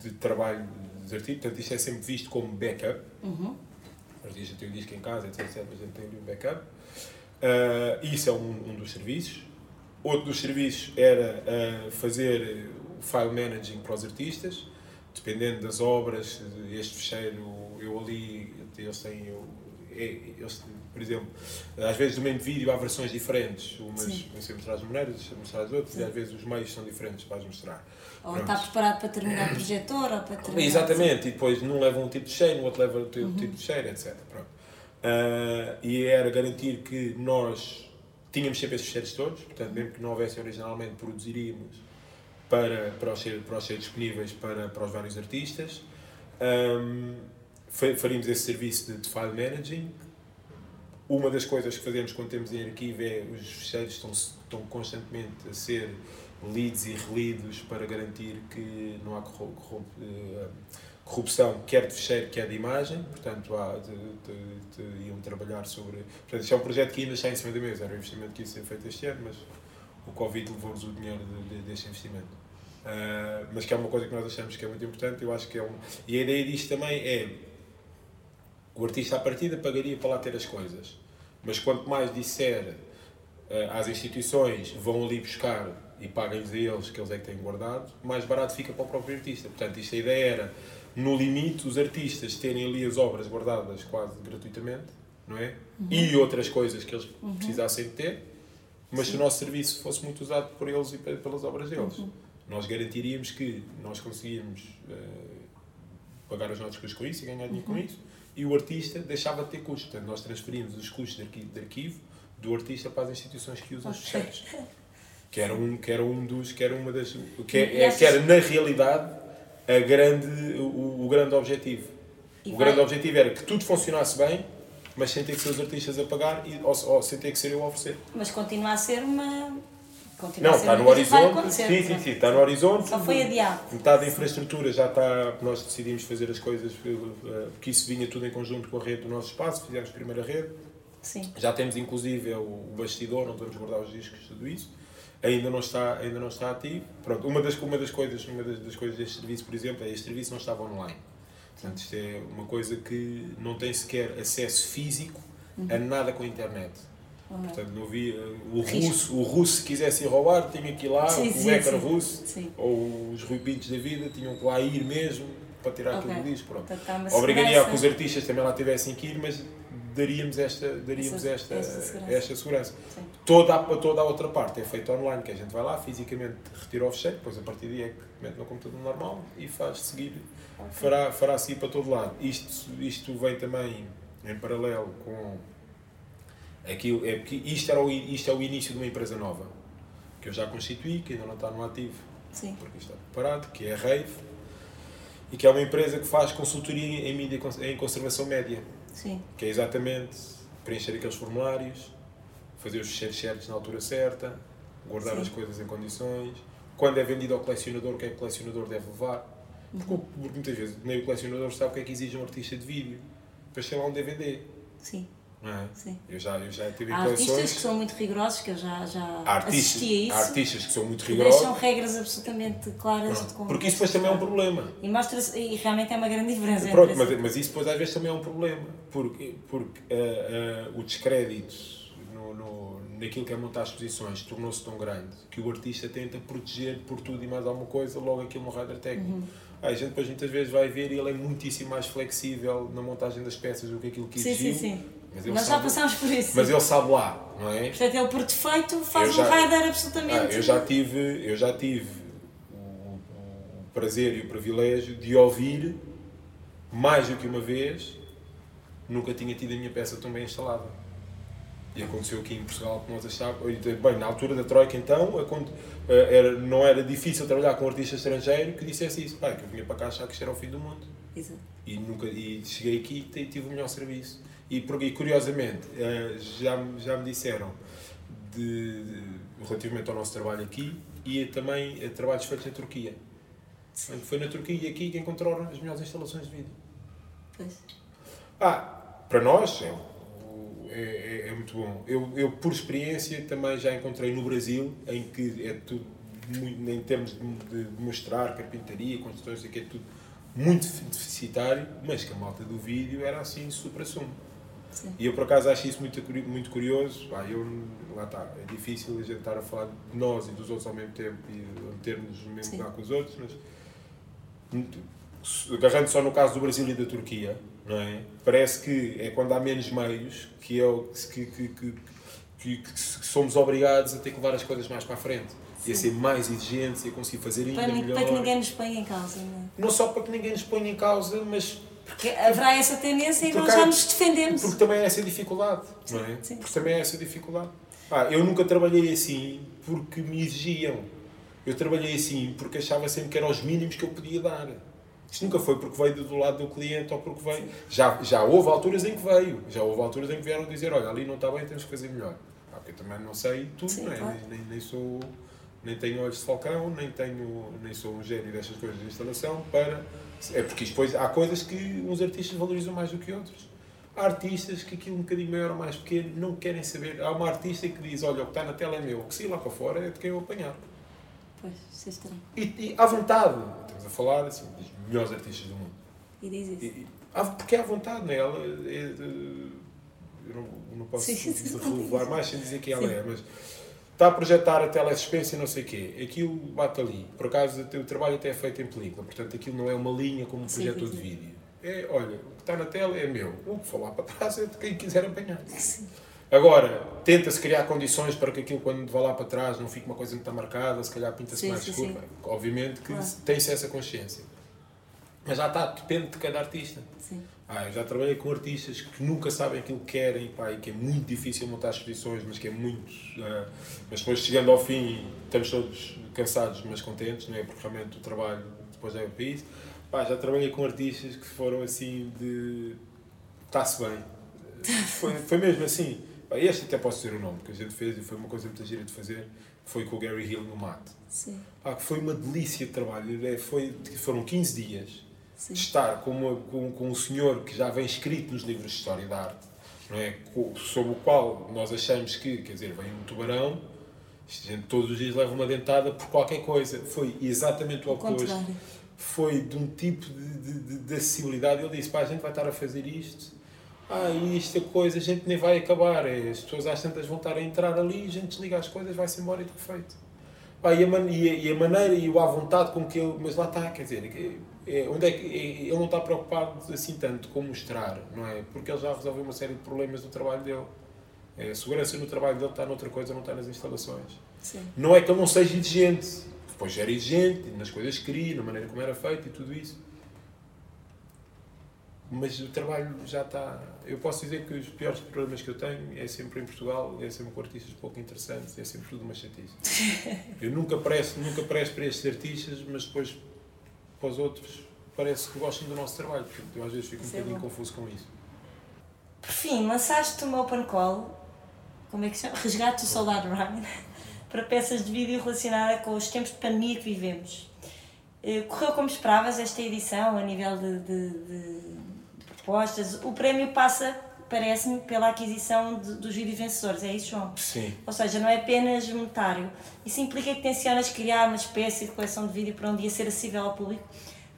de trabalho dos artigos, portanto isto é sempre visto como backup, Uhum. o artista tem o disco em casa, etc, etc, a gente tem um backup. Ah, isso é um, um dos serviços. Outro dos serviços era ah, fazer o file managing para os artistas, dependendo das obras, este fecheiro, eu ali, eles têm, o- é- eles, por exemplo, às vezes do mesmo vídeo há versões diferentes, umas vão ser mostradas outras ser mostradas outras, Sim. e às vezes os meios são diferentes para as mostrar. Ou Pronto. está preparado para terminar o projetor ou para terminar. Exatamente, e depois num leva um tipo de cheiro, no outro leva outro Uhum. tipo de cheiro, etc. Pronto. Uh, e era garantir que nós tínhamos sempre esses fecheiros todos, portanto, mesmo que não houvesse originalmente, produziríamos para, para, os, ser, para os disponíveis para, para os vários artistas. Um, faríamos esse serviço de, de file managing. Uma das coisas que fazemos quando temos em arquivo é os fecheiros estão, estão constantemente a ser lidos e relidos para garantir que não há eh, corrupção, quer de fecheiro, quer de imagem. Portanto, há de, de, de, iam trabalhar sobre. Portanto, isto é um projeto que ainda está em cima da mesa. Era um investimento que ia ser feito este ano, mas o Covid levou-nos o dinheiro de, deste investimento. Uh, mas que é uma coisa que nós achamos que é muito importante. Eu acho que é um. E a ideia disto também é. O artista à partida pagaria para lá ter as coisas. Mas quanto mais disser uh, às instituições vão ali buscar e paguem-lhes a eles, que eles é que têm guardado, mais barato fica para o próprio artista. Portanto, isto a ideia era, no limite, os artistas terem ali as obras guardadas quase gratuitamente, não é? Uhum. E outras coisas que eles uhum. precisassem de ter, mas Sim. se o nosso serviço fosse muito usado por eles e pelas obras deles, uhum. nós garantiríamos que nós conseguíamos uh, pagar os nossos custos com isso e ganhar dinheiro com uhum. isso, e o artista deixava de ter custos. Portanto, nós transferimos os custos de arquivo, de arquivo do artista para as instituições que usam okay. os fecheiros que era um que era um dos que era uma das que, é, é que era na realidade a grande o, o grande objetivo e o vai... grande objetivo era que tudo funcionasse bem mas sem ter que ser os artistas a pagar e, ou, ou sem ter que ser eu a oferecer mas continua a ser uma continua não, está no horizonte. Sim, sim, sim, está no horizonte. Só foi adiado. Metade da infraestrutura já está. Nós decidimos fazer as coisas, porque isso vinha tudo em conjunto com a rede do nosso espaço, fizemos a primeira rede. Sim. Já temos inclusive o bastidor, onde vamos guardar os discos, tudo isso ainda não está, ainda não está ativo. Pronto, uma das, uma das coisas, uma das, das coisas deste serviço, por exemplo, é este serviço não estava online. Portanto, isto é uma coisa que não tem sequer acesso físico uhum. a nada com a internet. Uhum. Portanto, não havia. O russo, o russo, se quisesse ir roubar, tinha que ir lá, sim, o hacker russo, sim. ou os Rui Pintos da vida, tinham que lá ir mesmo para tirar okay. aquilo do disco. Pronto. Obrigaria a que os artistas também lá tivessem que ir, mas daríamos esta, daríamos esta, esta, segurança. Esta segurança. Toda, a, toda a outra parte é feita online, que a gente vai lá, fisicamente retira o fecheiro, depois a partir daí é que mete no computador normal e faz seguir, okay. fará, fará seguir para todo lado. Isto, isto vem também em paralelo com aquilo, é porque isto, era o, isto é o início de uma empresa nova, que eu já constituí, que ainda não está no ativo, Sim. porque está preparado, que é a Rave, e que é uma empresa que faz consultoria em mídia em conservação média Sim. Que é exatamente preencher aqueles formulários, fazer os fecheiros certos na altura certa, guardar Sim. as coisas em condições. Quando é vendido ao colecionador, o que é que o colecionador deve levar? Porque, uhum. porque muitas vezes nem o colecionador sabe o que é que exige um artista de vídeo. Depois sei lá um DVD. Sim. É? Sim. Eu já, eu já tive há artistas que são muito rigorosos, que eu já, já artistas, assisti a isso. Há artistas que são muito rigorosos. Deixam regras absolutamente claras de como Porque isso depois também é um problema. E, mostra e realmente é uma grande diferença. Pronto, mas, mas isso depois às vezes também é um problema. Porque, porque uh, uh, o descrédito no, no, naquilo que é montar as exposições tornou-se tão grande que o artista tenta proteger por tudo e mais alguma coisa logo aquilo no radar técnico. Uhum. a gente depois muitas vezes vai ver e ele é muitíssimo mais flexível na montagem das peças do que aquilo que exigiu. Sim, sim, sim. Mas Nós já passámos por isso. Mas ele sabe lá, não é? Portanto, ele por defeito faz já, um radar absolutamente. Ah, eu já tive, eu já tive o, o, prazer e o privilégio de ouvir mais do que uma vez, nunca tinha tido a minha peça tão bem instalada. E aconteceu aqui em Portugal que nós achávamos. Bem, na altura da Troika, então, eh, era, não era difícil trabalhar com um artista estrangeiro que dissesse isso. Pai, que eu vinha para cá achar que isto era o fim do mundo. Exato. E, nunca, e cheguei aqui e tive o melhor serviço. E, e curiosamente, eh, já, já me disseram, de, de, relativamente ao nosso trabalho aqui, e também a trabalhos feitos na Turquia. Foi na Turquia e aqui que encontraram as melhores instalações de vídeo. Pois. Ah, para nós é, é, é, é, muito bom. Eu, eu, por experiência, também já encontrei no Brasil, em que é tudo, muito, em termos de, de mostrar carpintaria, construções, é tudo muito deficitário, mas que a malta do vídeo era assim super assumo. Sim. E eu por acaso acho isso muito, muito curioso. Pá, eu, lá está, é difícil a gente estar a falar de nós e dos outros ao mesmo tempo e meter-nos no mesmo lugar com os outros, mas agarrando só no caso do Brasil e da Turquia, não é? Parece que é quando há menos meios que, é o, que, que, que, que, que somos obrigados a ter que levar as coisas mais para a frente. Sim. E a ser mais exigentes e a conseguir fazer ainda para, melhor. Para que ninguém nos ponha em causa, não é? Não só para que ninguém nos ponha em causa, mas Porque haverá essa tendência e nós já nos defendemos. Porque também é essa dificuldade, não é? sim. Porque também é essa dificuldade. Ah, eu nunca trabalhei assim porque me exigiam. Eu trabalhei assim porque achava sempre que eram os mínimos que eu podia dar. Isto nunca foi porque veio do lado do cliente ou porque veio. Já, já houve alturas em que veio. Já houve alturas em que vieram dizer: olha, ali não está bem, temos que fazer melhor. Ah, porque eu também não sei tudo, Sim, não é? claro. nem, nem, nem sou. Nem tenho olhos de falcão, nem, tenho, nem sou um gênio destas coisas de instalação para. É porque depois há coisas que uns artistas valorizam mais do que outros. Há artistas que aquilo um bocadinho maior ou mais pequeno não querem saber. Há uma artista que diz: Olha, o que está na tela é meu, o que sair lá para fora é de quem eu apanhar. Pois, isso é estranho. E, e à vontade. Estamos a falar assim, dos melhores artistas do mundo. E diz isso. E, e, há- porque é à vontade, não é? Ela é eu não, não posso Sim, sim, sim. revelar mais sem dizer quem ela é, mas está a projetar a telesuspense e não sei o quê. Aquilo bate ali. Por acaso, o trabalho até é feito em película, portanto aquilo não é uma linha como um projetor de vídeo. É, olha, o que está na tela é meu. O que for lá para trás é de quem quiser apanhar. Sim. Agora, tenta-se criar condições para que aquilo, quando vá lá para trás, não fique uma coisa muito marcada, se calhar pinta-se mais escuro. sim. Obviamente que Claro. tem-se essa consciência. Mas já está, depende de cada artista. Sim. Ah, eu já trabalhei com artistas que nunca sabem aquilo que querem pá, e que é muito difícil montar exposições, mas que é muito. ah, mas depois chegando ao fim estamos todos cansados, mas contentes, não é? Porque realmente o trabalho depois é para isso. Pá, já trabalhei com artistas que foram assim de. Está-se bem. Foi, foi mesmo assim. Pá, este até posso dizer o nome, que a gente fez e foi uma coisa muito gira de fazer. Foi com o Gary Hill no mate. Sim. Pá, que foi uma delícia de trabalho. É, Foi, foram 15 dias Sim. estar com, uma, com, com um senhor que já vem escrito nos livros de História da Arte, não é? Sobre o qual nós achamos que, quer dizer, vem um tubarão, gente todos os dias leva uma dentada por qualquer coisa. Foi exatamente o O oposto. contrário. Foi de um tipo de, de, de, de acessibilidade. Ele disse: pá, a gente vai estar a fazer isto. Ah, e esta coisa a gente nem vai acabar. É, as pessoas às tantas vão estar a entrar ali, a gente desliga as coisas, vai-se embora e está feito. Pá, e, a man- e, a, e a maneira e o à vontade com que ele. Mas lá está, quer dizer, é, onde é que, é, ele não está preocupado assim tanto com mostrar, não é? Porque ele já resolveu uma série de problemas no trabalho dele. É, a segurança no trabalho dele está noutra coisa, não está nas instalações. Sim. Não é que ele não seja exigente, depois era exigente nas coisas que queria, na maneira como era feito e tudo isso. Mas o trabalho já está. Eu posso dizer que os piores problemas que eu tenho é sempre em Portugal, é sempre com artistas pouco interessantes, é sempre tudo uma chatice. Eu nunca presto, nunca presto para estes artistas, mas depois para os outros parece que gostam do nosso trabalho. Portanto, eu às vezes fico um é bocadinho bom. confuso com isso. Por fim, lançaste uma open call, como é que se chama? Resgate do Soldado Ryan, para peças de vídeo relacionada com os tempos de pandemia que vivemos. Eh, Correu como esperavas esta edição, a nível de- de- de propostas. O prémio passa, parece-me, pela aquisição de- dos vídeos vencedores, é isso, João? Sim. Ou seja, não é apenas monetário. Isso implica que tencionas criar uma espécie de coleção de vídeo para um dia ser acessível ao público.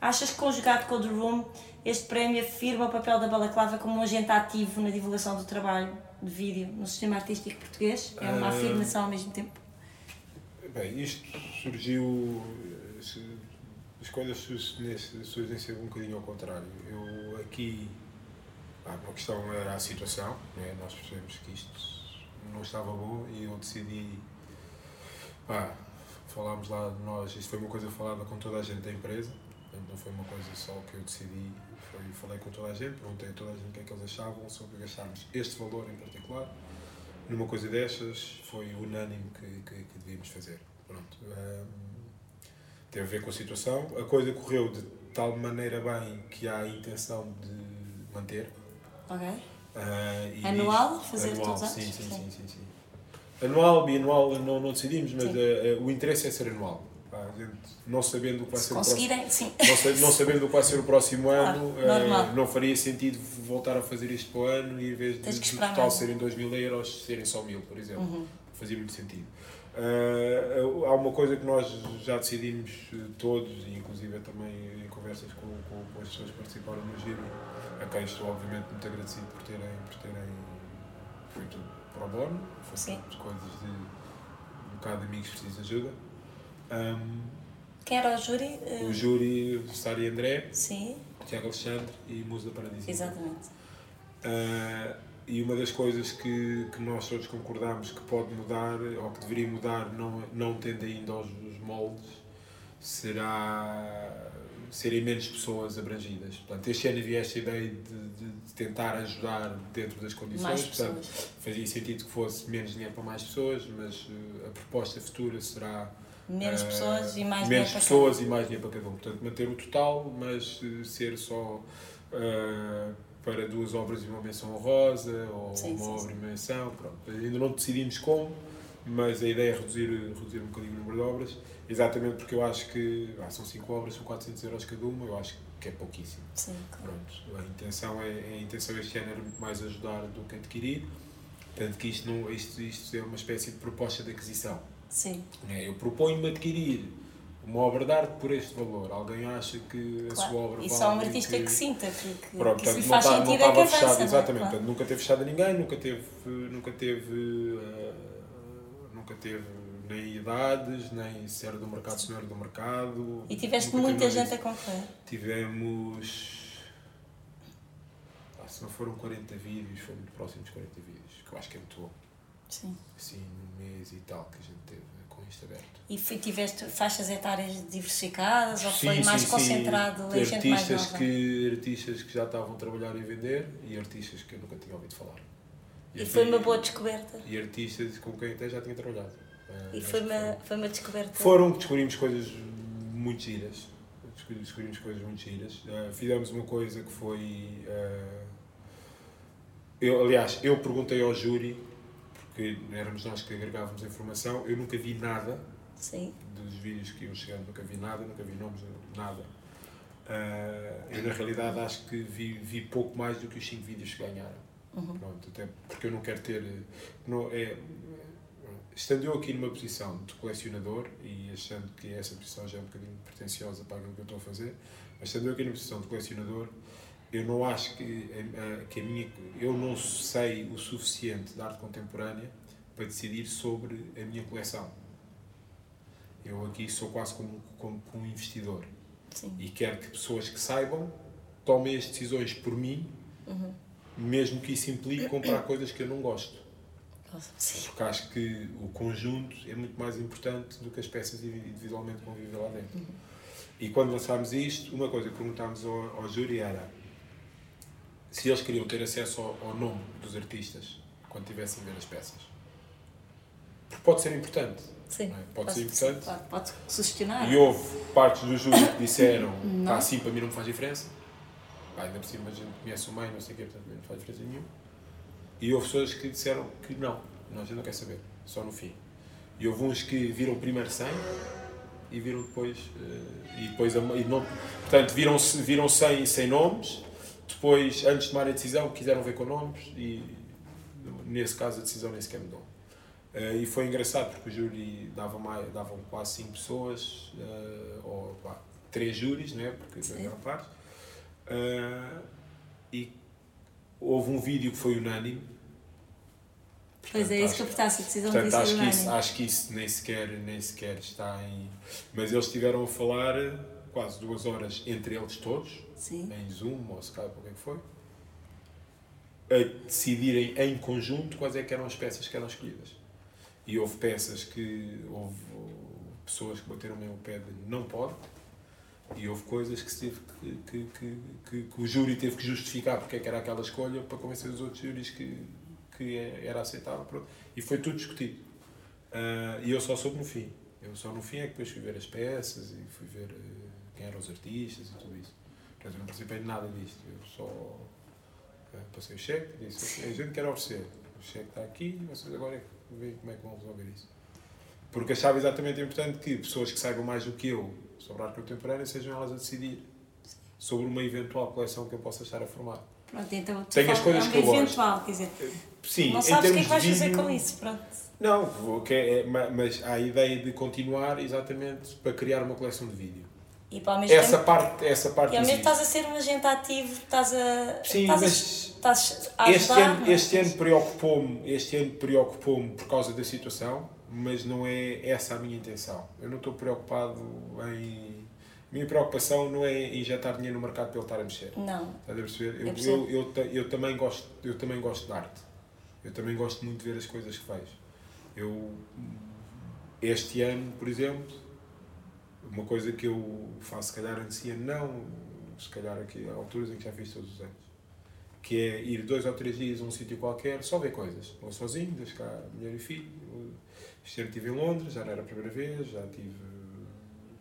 Achas que, conjugado com o The Room, este prémio afirma o papel da balaclava como um agente ativo na divulgação do trabalho de vídeo no sistema artístico português? É uma Ah. afirmação ao mesmo tempo? Bem, isto surgiu. se- As coisas surgem sempre um bocadinho ao contrário. Eu aqui. Uma questão era a situação, né? nós percebemos que isto não estava bom e eu decidi. Pá, falámos lá de nós, isto foi uma coisa falada com toda a gente da empresa, não foi uma coisa só que eu decidi, foi, falei com toda a gente, perguntei a toda a gente o que é que eles achavam sobre gastarmos este valor em particular. Numa coisa destas, foi unânime que, que, que devíamos fazer. Pronto. hum, teve a ver com a situação. A coisa correu de tal maneira bem que há a intenção de manter. Ok? E Anual? isto- Fazer anual, todos os anos? sim, Sim. sim, sim, sim. Anual, bianual, não, não decidimos, mas ah, ah, o interesse é ser anual. Não sabendo o que vai Se ser o próximo, conseguirem, sim. não, sa- não sabendo o que vai ser o próximo Claro, ano, não faria sentido voltar a fazer isto para o ano e em vez de, esperar total serem 2 mil euros, serem só mil, por exemplo. Uhum. Fazia muito sentido. Ah, há uma coisa que nós já decidimos todos, inclusive também em conversas com, com, com as pessoas que participaram no giro, a quem estou obviamente muito agradecido por terem, por terem feito pro bono, tudo coisas de um bocado de amigos que precisam de ajuda. Ahm, Quem era o júri? Eh, o júri, Sara e André, Sim, Tiago Alexandre e Musa Paradisíaca. exatamente. Ah, e uma das coisas que, que nós todos concordamos que pode mudar, ou que deveria mudar, não, não tendo ainda os, os moldes, será serem menos pessoas abrangidas. Portanto, este ano havia esta ideia de, de, de tentar ajudar dentro das condições. Mais Portanto, pessoas. fazia sentido que fosse menos dinheiro para mais pessoas, mas eh, a proposta futura será Menos eh, pessoas e mais menos dinheiro para pessoas e mais dinheiro para cada um. Portanto, manter o total, mas eh, ser só para duas obras e uma menção honrosa, ou Sim, uma sim, obra e uma menção. Pronto. Ainda não decidimos como, mas a ideia é reduzir, reduzir um bocadinho o número de obras, exatamente porque eu acho que ah, são cinco obras, são 400 euros cada uma, eu acho que é pouquíssimo. Sim, claro. Pronto, a intenção, é, a intenção este ano era muito mais ajudar do que adquirir, tanto que isto, não, isto, isto é uma espécie de proposta de aquisição. Sim, É, eu proponho-me adquirir uma obra de arte por este valor. Alguém acha que a claro. sua obra E vale só um artista que, sinta que, que, Pronto, que portanto, lhe não, faz tá- não sentido é que estava avança. fechado, não é? exatamente. Claro. Portanto, nunca teve fechado a ninguém, nunca teve, nunca teve, eh, nunca teve nem idades, nem se era do mercado, se não era do mercado. E tiveste Nunca muita gente a disso. concorrer. Tivemos. ah, se não foram 40 vídeos, foi muito próximo dos 40 vídeos, que eu acho que é muito bom. Sim. Assim, um mês e tal que a gente teve com isto aberto. E foi, tiveste faixas etárias diversificadas ou foi Sim, mais sim, sim. concentrado em gente mais artistas nova? que Artistas que já estavam a trabalhar e vender e artistas que eu nunca tinha ouvido falar. E foi uma boa descoberta. E artistas com quem até já tinha trabalhado. Ah, E foi uma, foi uma descoberta. Foram que descobrimos coisas muito giras. Descobri- Descobrimos coisas muito giras. Ah, fizemos uma coisa que foi. ah, eu, aliás, eu perguntei ao júri, porque éramos nós que agregávamos a informação, eu nunca vi nada Sim. dos vídeos que iam chegando, nunca vi nada, nunca vi nomes, nada. Ah, eu, na realidade, acho que vi, vi pouco mais do que os 5 vídeos que ganharam. Uhum. Pronto, até porque eu não quero ter. Não, é, estando eu aqui numa posição de colecionador e achando que essa posição já é um bocadinho pretenciosa para aquilo que eu estou a fazer, mas estando eu aqui numa posição de colecionador, eu não acho que a, que a minha. Eu não sei o suficiente de arte contemporânea para decidir sobre a minha coleção. Eu aqui sou quase como, como, como um investidor Sim. e quero que pessoas que saibam tomem as decisões por mim, Uhum. Mesmo que isso implique comprar coisas que eu não gosto. Sim. Porque acho que o conjunto é muito mais importante do que as peças individualmente que vão viver lá dentro. E quando lançámos isto, uma coisa que perguntámos ao, ao júri era se eles queriam ter acesso ao, ao nome dos artistas quando estivessem a ver as peças. Porque pode ser importante. Sim. é? Pode ser importante. claro, Pode sugestionar. E houve partes do júri que disseram pá, assim para mim não me faz diferença. Pá, ainda por cima a gente conhece o meio, não sei o quê, portanto não faz diferença nenhuma. E houve pessoas que disseram que não, não, a gente não quer saber, só no fim. E houve uns que viram primeiro 100 e viram depois. eh, e depois e não, portanto, viram, viram 100 sem nomes, depois, antes de tomarem a decisão, quiseram ver com nomes e nesse caso a decisão nem sequer mudou. Eh, e foi engraçado porque o júri dava mais, davam quase 5 pessoas, eh, ou pá, 3 júris, né? porque Sim. eram pares. Eh, e houve um vídeo que foi unânime. Pois é, Portanto, isso que eu portasse a decisão Portanto, de acho que, isso, acho que isso nem sequer, nem sequer está em. Mas eles estiveram a falar quase duas horas entre eles todos, Sim. em Zoom ou Skype, ou o que é foi, a decidirem em conjunto quais é que eram as peças que eram escolhidas. E houve peças que. Houve pessoas que bateram mesmo o pé de não pode, e houve coisas que, teve que, que, que, que- o júri teve que justificar porque é que era aquela escolha para convencer os outros júris que, que é- era aceitável. Pronto. E foi tudo discutido. Ah, e eu só soube no fim. Eu só no fim é que depois fui ver as peças e fui ver eh, quem eram os artistas e tudo isso. Portanto, eu não participei de nada disto. Eu só eh, passei o cheque e disse: "Ok, a gente quer oferecer. O cheque está aqui e vocês agora é veem como é que vão resolver isso. Porque achava exatamente importante que pessoas que saibam mais do que eu sobre a arte contemporânea sejam elas a decidir sobre uma eventual coleção que eu possa estar a formar. Pronto, então tu Tenho as falas- coisas é um que eu gosto. eventual, quer dizer, Sim, não sabes o que é que vais fazer com isso, pronto. Não, que é- ma- mas há a ideia de continuar exatamente para criar uma coleção de vídeo. E para mesmo Essa tempo, parte, essa parte e ao mesmo estás a ser um agente ativo, estás a. Sim, estás a- mas estás a este ajudar, ano, é? este ano preocupou-me, este ano preocupou-me por causa da situação, mas não é essa a minha intenção. Eu não estou preocupado em a minha preocupação não é injetar dinheiro no mercado para ele estar a mexer. Não, Estás a perceber? Eu Eu, eu, eu, eu também gosto, eu também gosto de arte. Eu também gosto muito de ver as coisas que vejo. Eu, este ano, por exemplo, Uma coisa que eu faço, se calhar, antes não, se calhar aqui há alturas em que já fiz todos os anos. Que é ir dois ou três dias a um sítio qualquer, só ver coisas. Ou sozinho, deixo cá mulher e filho. Este ano estive em Londres, já não era a primeira vez, já tive.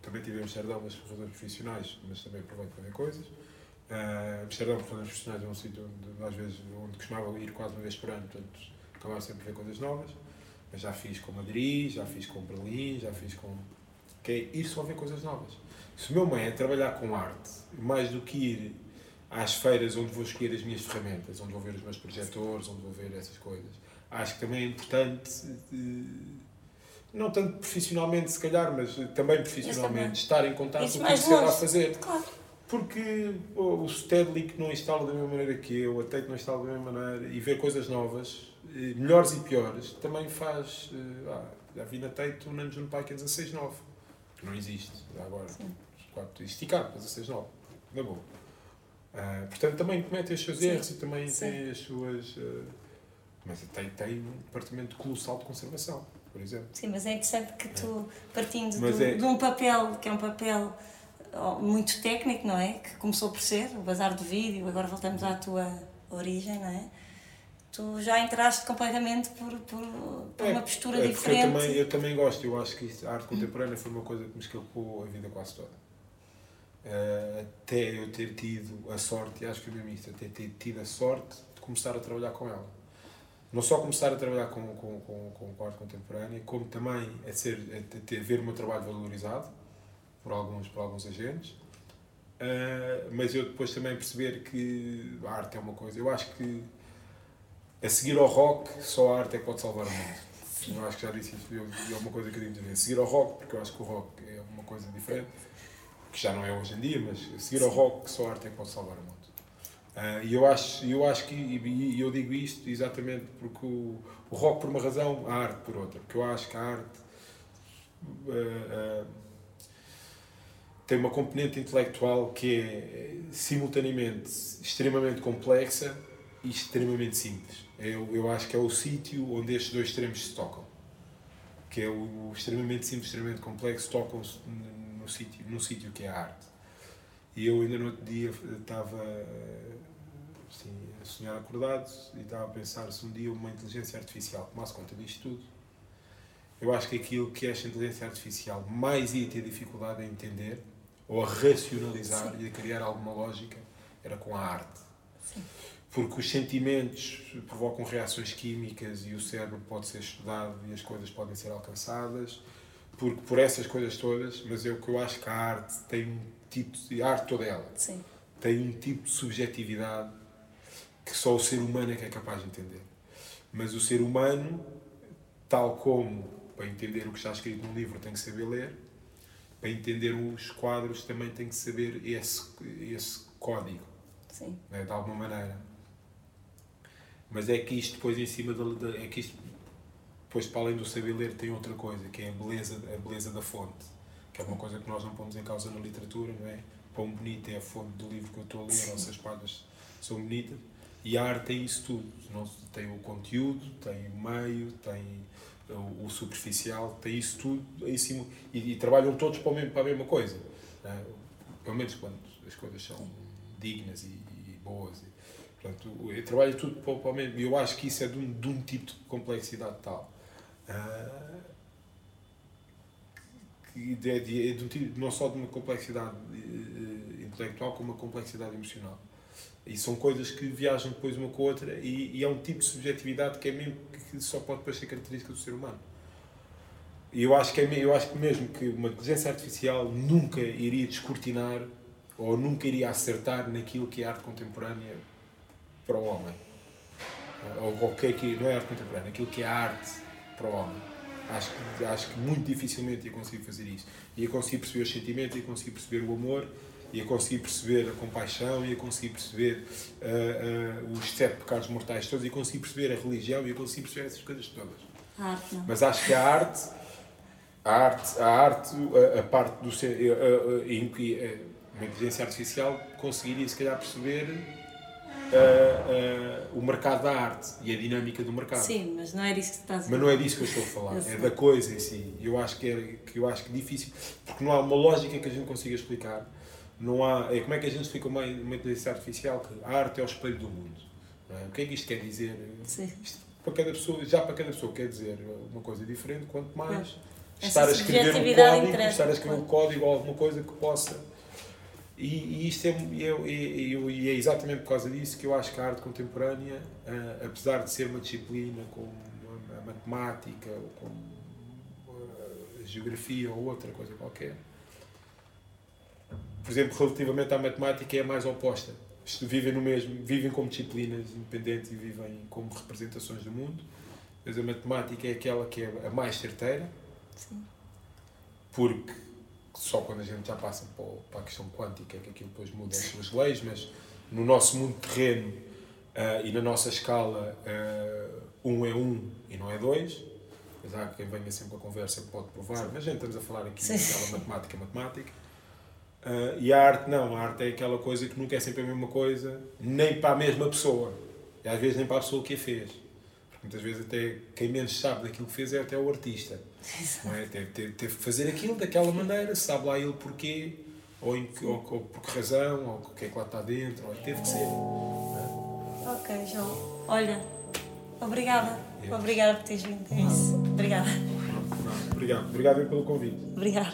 Também tive em Amsterdão, mas por razões profissionais, mas também aproveito para ver coisas. Uh, Amsterdão, por razões profissionais, é um sítio onde, às vezes, onde costumava ir quase uma vez por ano, portanto, acabava sempre a ver coisas novas. Mas já fiz com Madrid, já fiz com Berlim, já fiz com. Que é ir só ver coisas novas. Se o meu mãe é trabalhar com arte, mais do que ir às feiras onde vou escolher as minhas ferramentas, onde vou ver os meus projetores, onde vou ver essas coisas, acho que também é importante, não tanto profissionalmente se calhar, mas também profissionalmente, estar em contato com o que se a fazer. Claro. Porque oh, o Stedley que não instala da mesma maneira que eu, a Tate não instala da mesma maneira, e ver coisas novas, eh, melhores e piores, também faz. Eh, ah, já vi na Tate um Nanjo no Pike 16.9, que não existe agora. Sim. Esticado, 16.9, na boa. Uh, portanto, também comete os seus erros e também Sim. tem as suas. Uh, mas tem, tem um departamento colossal de conservação, por exemplo. Sim, mas é interessante que tu, partindo do, é... de um papel que é um papel muito técnico, não é? Que começou por ser, o bazar do vídeo, agora voltamos à tua origem, não é? Tu já entraste completamente por, por, por é, uma postura é diferente. Eu também, eu também gosto, eu acho que a arte contemporânea foi uma coisa que me escapou a vida quase toda. Uh, até eu ter tido a sorte, e acho que é mesmo isso, até ter tido a sorte de começar a trabalhar com ela. Não só começar a trabalhar com, com, com, com a arte contemporânea, como também a, ser, a ter, ver o meu trabalho valorizado por alguns, por alguns agentes. Uh, mas eu depois também perceber que a arte é uma coisa. Eu acho que a seguir ao rock, só a arte é que pode salvar o mundo. Eu acho que já disse isso, é uma coisa que eu digo seguir ao rock, porque eu acho que o rock é uma coisa diferente, que já não é hoje em dia, mas seguir ao rock, só a arte é que pode salvar o mundo. Uh, e eu acho, eu acho que, e eu digo isto exatamente porque o, o rock por uma razão, a arte por outra, porque eu acho que a arte. Uh, uh, tem uma componente intelectual que é simultaneamente extremamente complexa extremamente simples. Eu, eu acho que é o sítio onde estes dois extremos se tocam. Que é o extremamente simples, extremamente complexo, tocam-se no sítio, no sítio que é a arte. E eu ainda no outro dia estava assim, a sonhar acordado e estava a pensar se um dia uma inteligência artificial tomasse conta disto tudo. Eu acho que aquilo que esta inteligência artificial mais ia ter dificuldade em entender ou a racionalizar Sim. e a criar alguma lógica era com a arte. Sim. Porque os sentimentos provocam reações químicas e o cérebro pode ser estudado e as coisas podem ser alcançadas porque por essas coisas todas, mas o que eu acho que a arte tem um tipo de a arte toda ela Sim. tem um tipo de subjetividade que só o ser humano é que é capaz de entender. Mas o ser humano, tal como para entender o que está escrito num livro tem que saber ler, para entender os quadros também tem que saber esse, esse código. Sim. Né, de alguma maneira. Mas é que isto depois em cima da, é que isto depois para além do saber ler tem outra coisa, que é a beleza, a beleza da fonte. Que é uma coisa que nós não pomos em causa na literatura, não é? Pão bonito é a fonte do livro que eu estou a ler, Sim. ou se as páginas são bonitas. E a arte tem isso tudo. Tem o conteúdo, tem o meio, tem o, superficial, tem isso tudo em cima. E, e, trabalham todos para, mesmo, para a mesma coisa. Né? Pelo menos quando as coisas são dignas e, e boas. Portanto, eu trabalho tudo para, para o mesmo. Eu acho que isso é de um, de um tipo de complexidade tal. Uh, que é, de, de um tipo, não só de uma complexidade uh, intelectual, como uma complexidade emocional. E são coisas que viajam depois uma com a outra e, e é um tipo de subjetividade que é mesmo que só pode ser característica do ser humano. E eu acho que, é, eu acho que mesmo que uma inteligência artificial nunca iria descortinar ou nunca iria acertar naquilo que é arte contemporânea para o homem. Ou qualquer que não é arte contemporânea, aquilo que é arte para o homem. Acho que, acho que muito dificilmente ia conseguir fazer isso. Ia conseguir perceber os sentimentos, ia conseguir perceber o amor, ia conseguir perceber a compaixão, ia conseguir perceber uh, uh, os sete pecados mortais todos, ia conseguir perceber a religião, ia conseguir perceber essas coisas todas. A arte, não. Mas acho que a arte, a arte, a, arte, a, a parte do ser, em que uma inteligência artificial conseguiria se calhar perceber uh, uh, o mercado da arte e a dinâmica do mercado. Sim, mas não é disso que estás a. Mas não é disso que eu estou a falar, é da coisa em si. Eu acho que é que eu acho que é difícil, porque não há uma lógica que a gente consiga explicar. Não há, é, como é que a gente explica uma, uma inteligência artificial que a arte é o espelho do mundo? É? O que é que isto quer dizer? Sim. Isto, para cada pessoa, já para cada pessoa quer dizer uma coisa diferente, quanto mais estar a escrever um código, estar a escrever um código ou alguma coisa que possa e, e isto é, e, e, é exatamente por causa disso que eu acho que a arte contemporânea, uh, apesar de ser uma disciplina como a matemática, ou como a geografia ou outra coisa qualquer, por exemplo, relativamente à matemática é a mais oposta. Vivem no mesmo, vivem como disciplinas independentes e vivem como representações do mundo. Mas a matemática é aquela que é a mais certeira. Sim. Porque só quando a gente já passa para a questão quântica é que aquilo depois muda as suas leis, mas no nosso mundo terreno uh, e na nossa escala, uh, um é um e não é dois. Mas há quem venha sempre com a conversa que pode provar, mas gente estamos a falar aqui Sim. daquela matemática, matemática. Uh, e a arte não, a arte é aquela coisa que nunca é sempre a mesma coisa, nem para a mesma pessoa. E às vezes nem para a pessoa que a fez. Porque muitas vezes até quem menos sabe daquilo que fez é até o artista. Não é? teve, teve, teve que fazer aquilo daquela maneira, sabe lá ele porquê, ou, em, ou, ou por que razão, ou o que é que lá está dentro, ou teve que ser. É? Ok, João. Olha, obrigada. É. Obrigada por teres vindo. É isso. Obrigada. Não, não, obrigado. Obrigado pelo convite. Obrigada.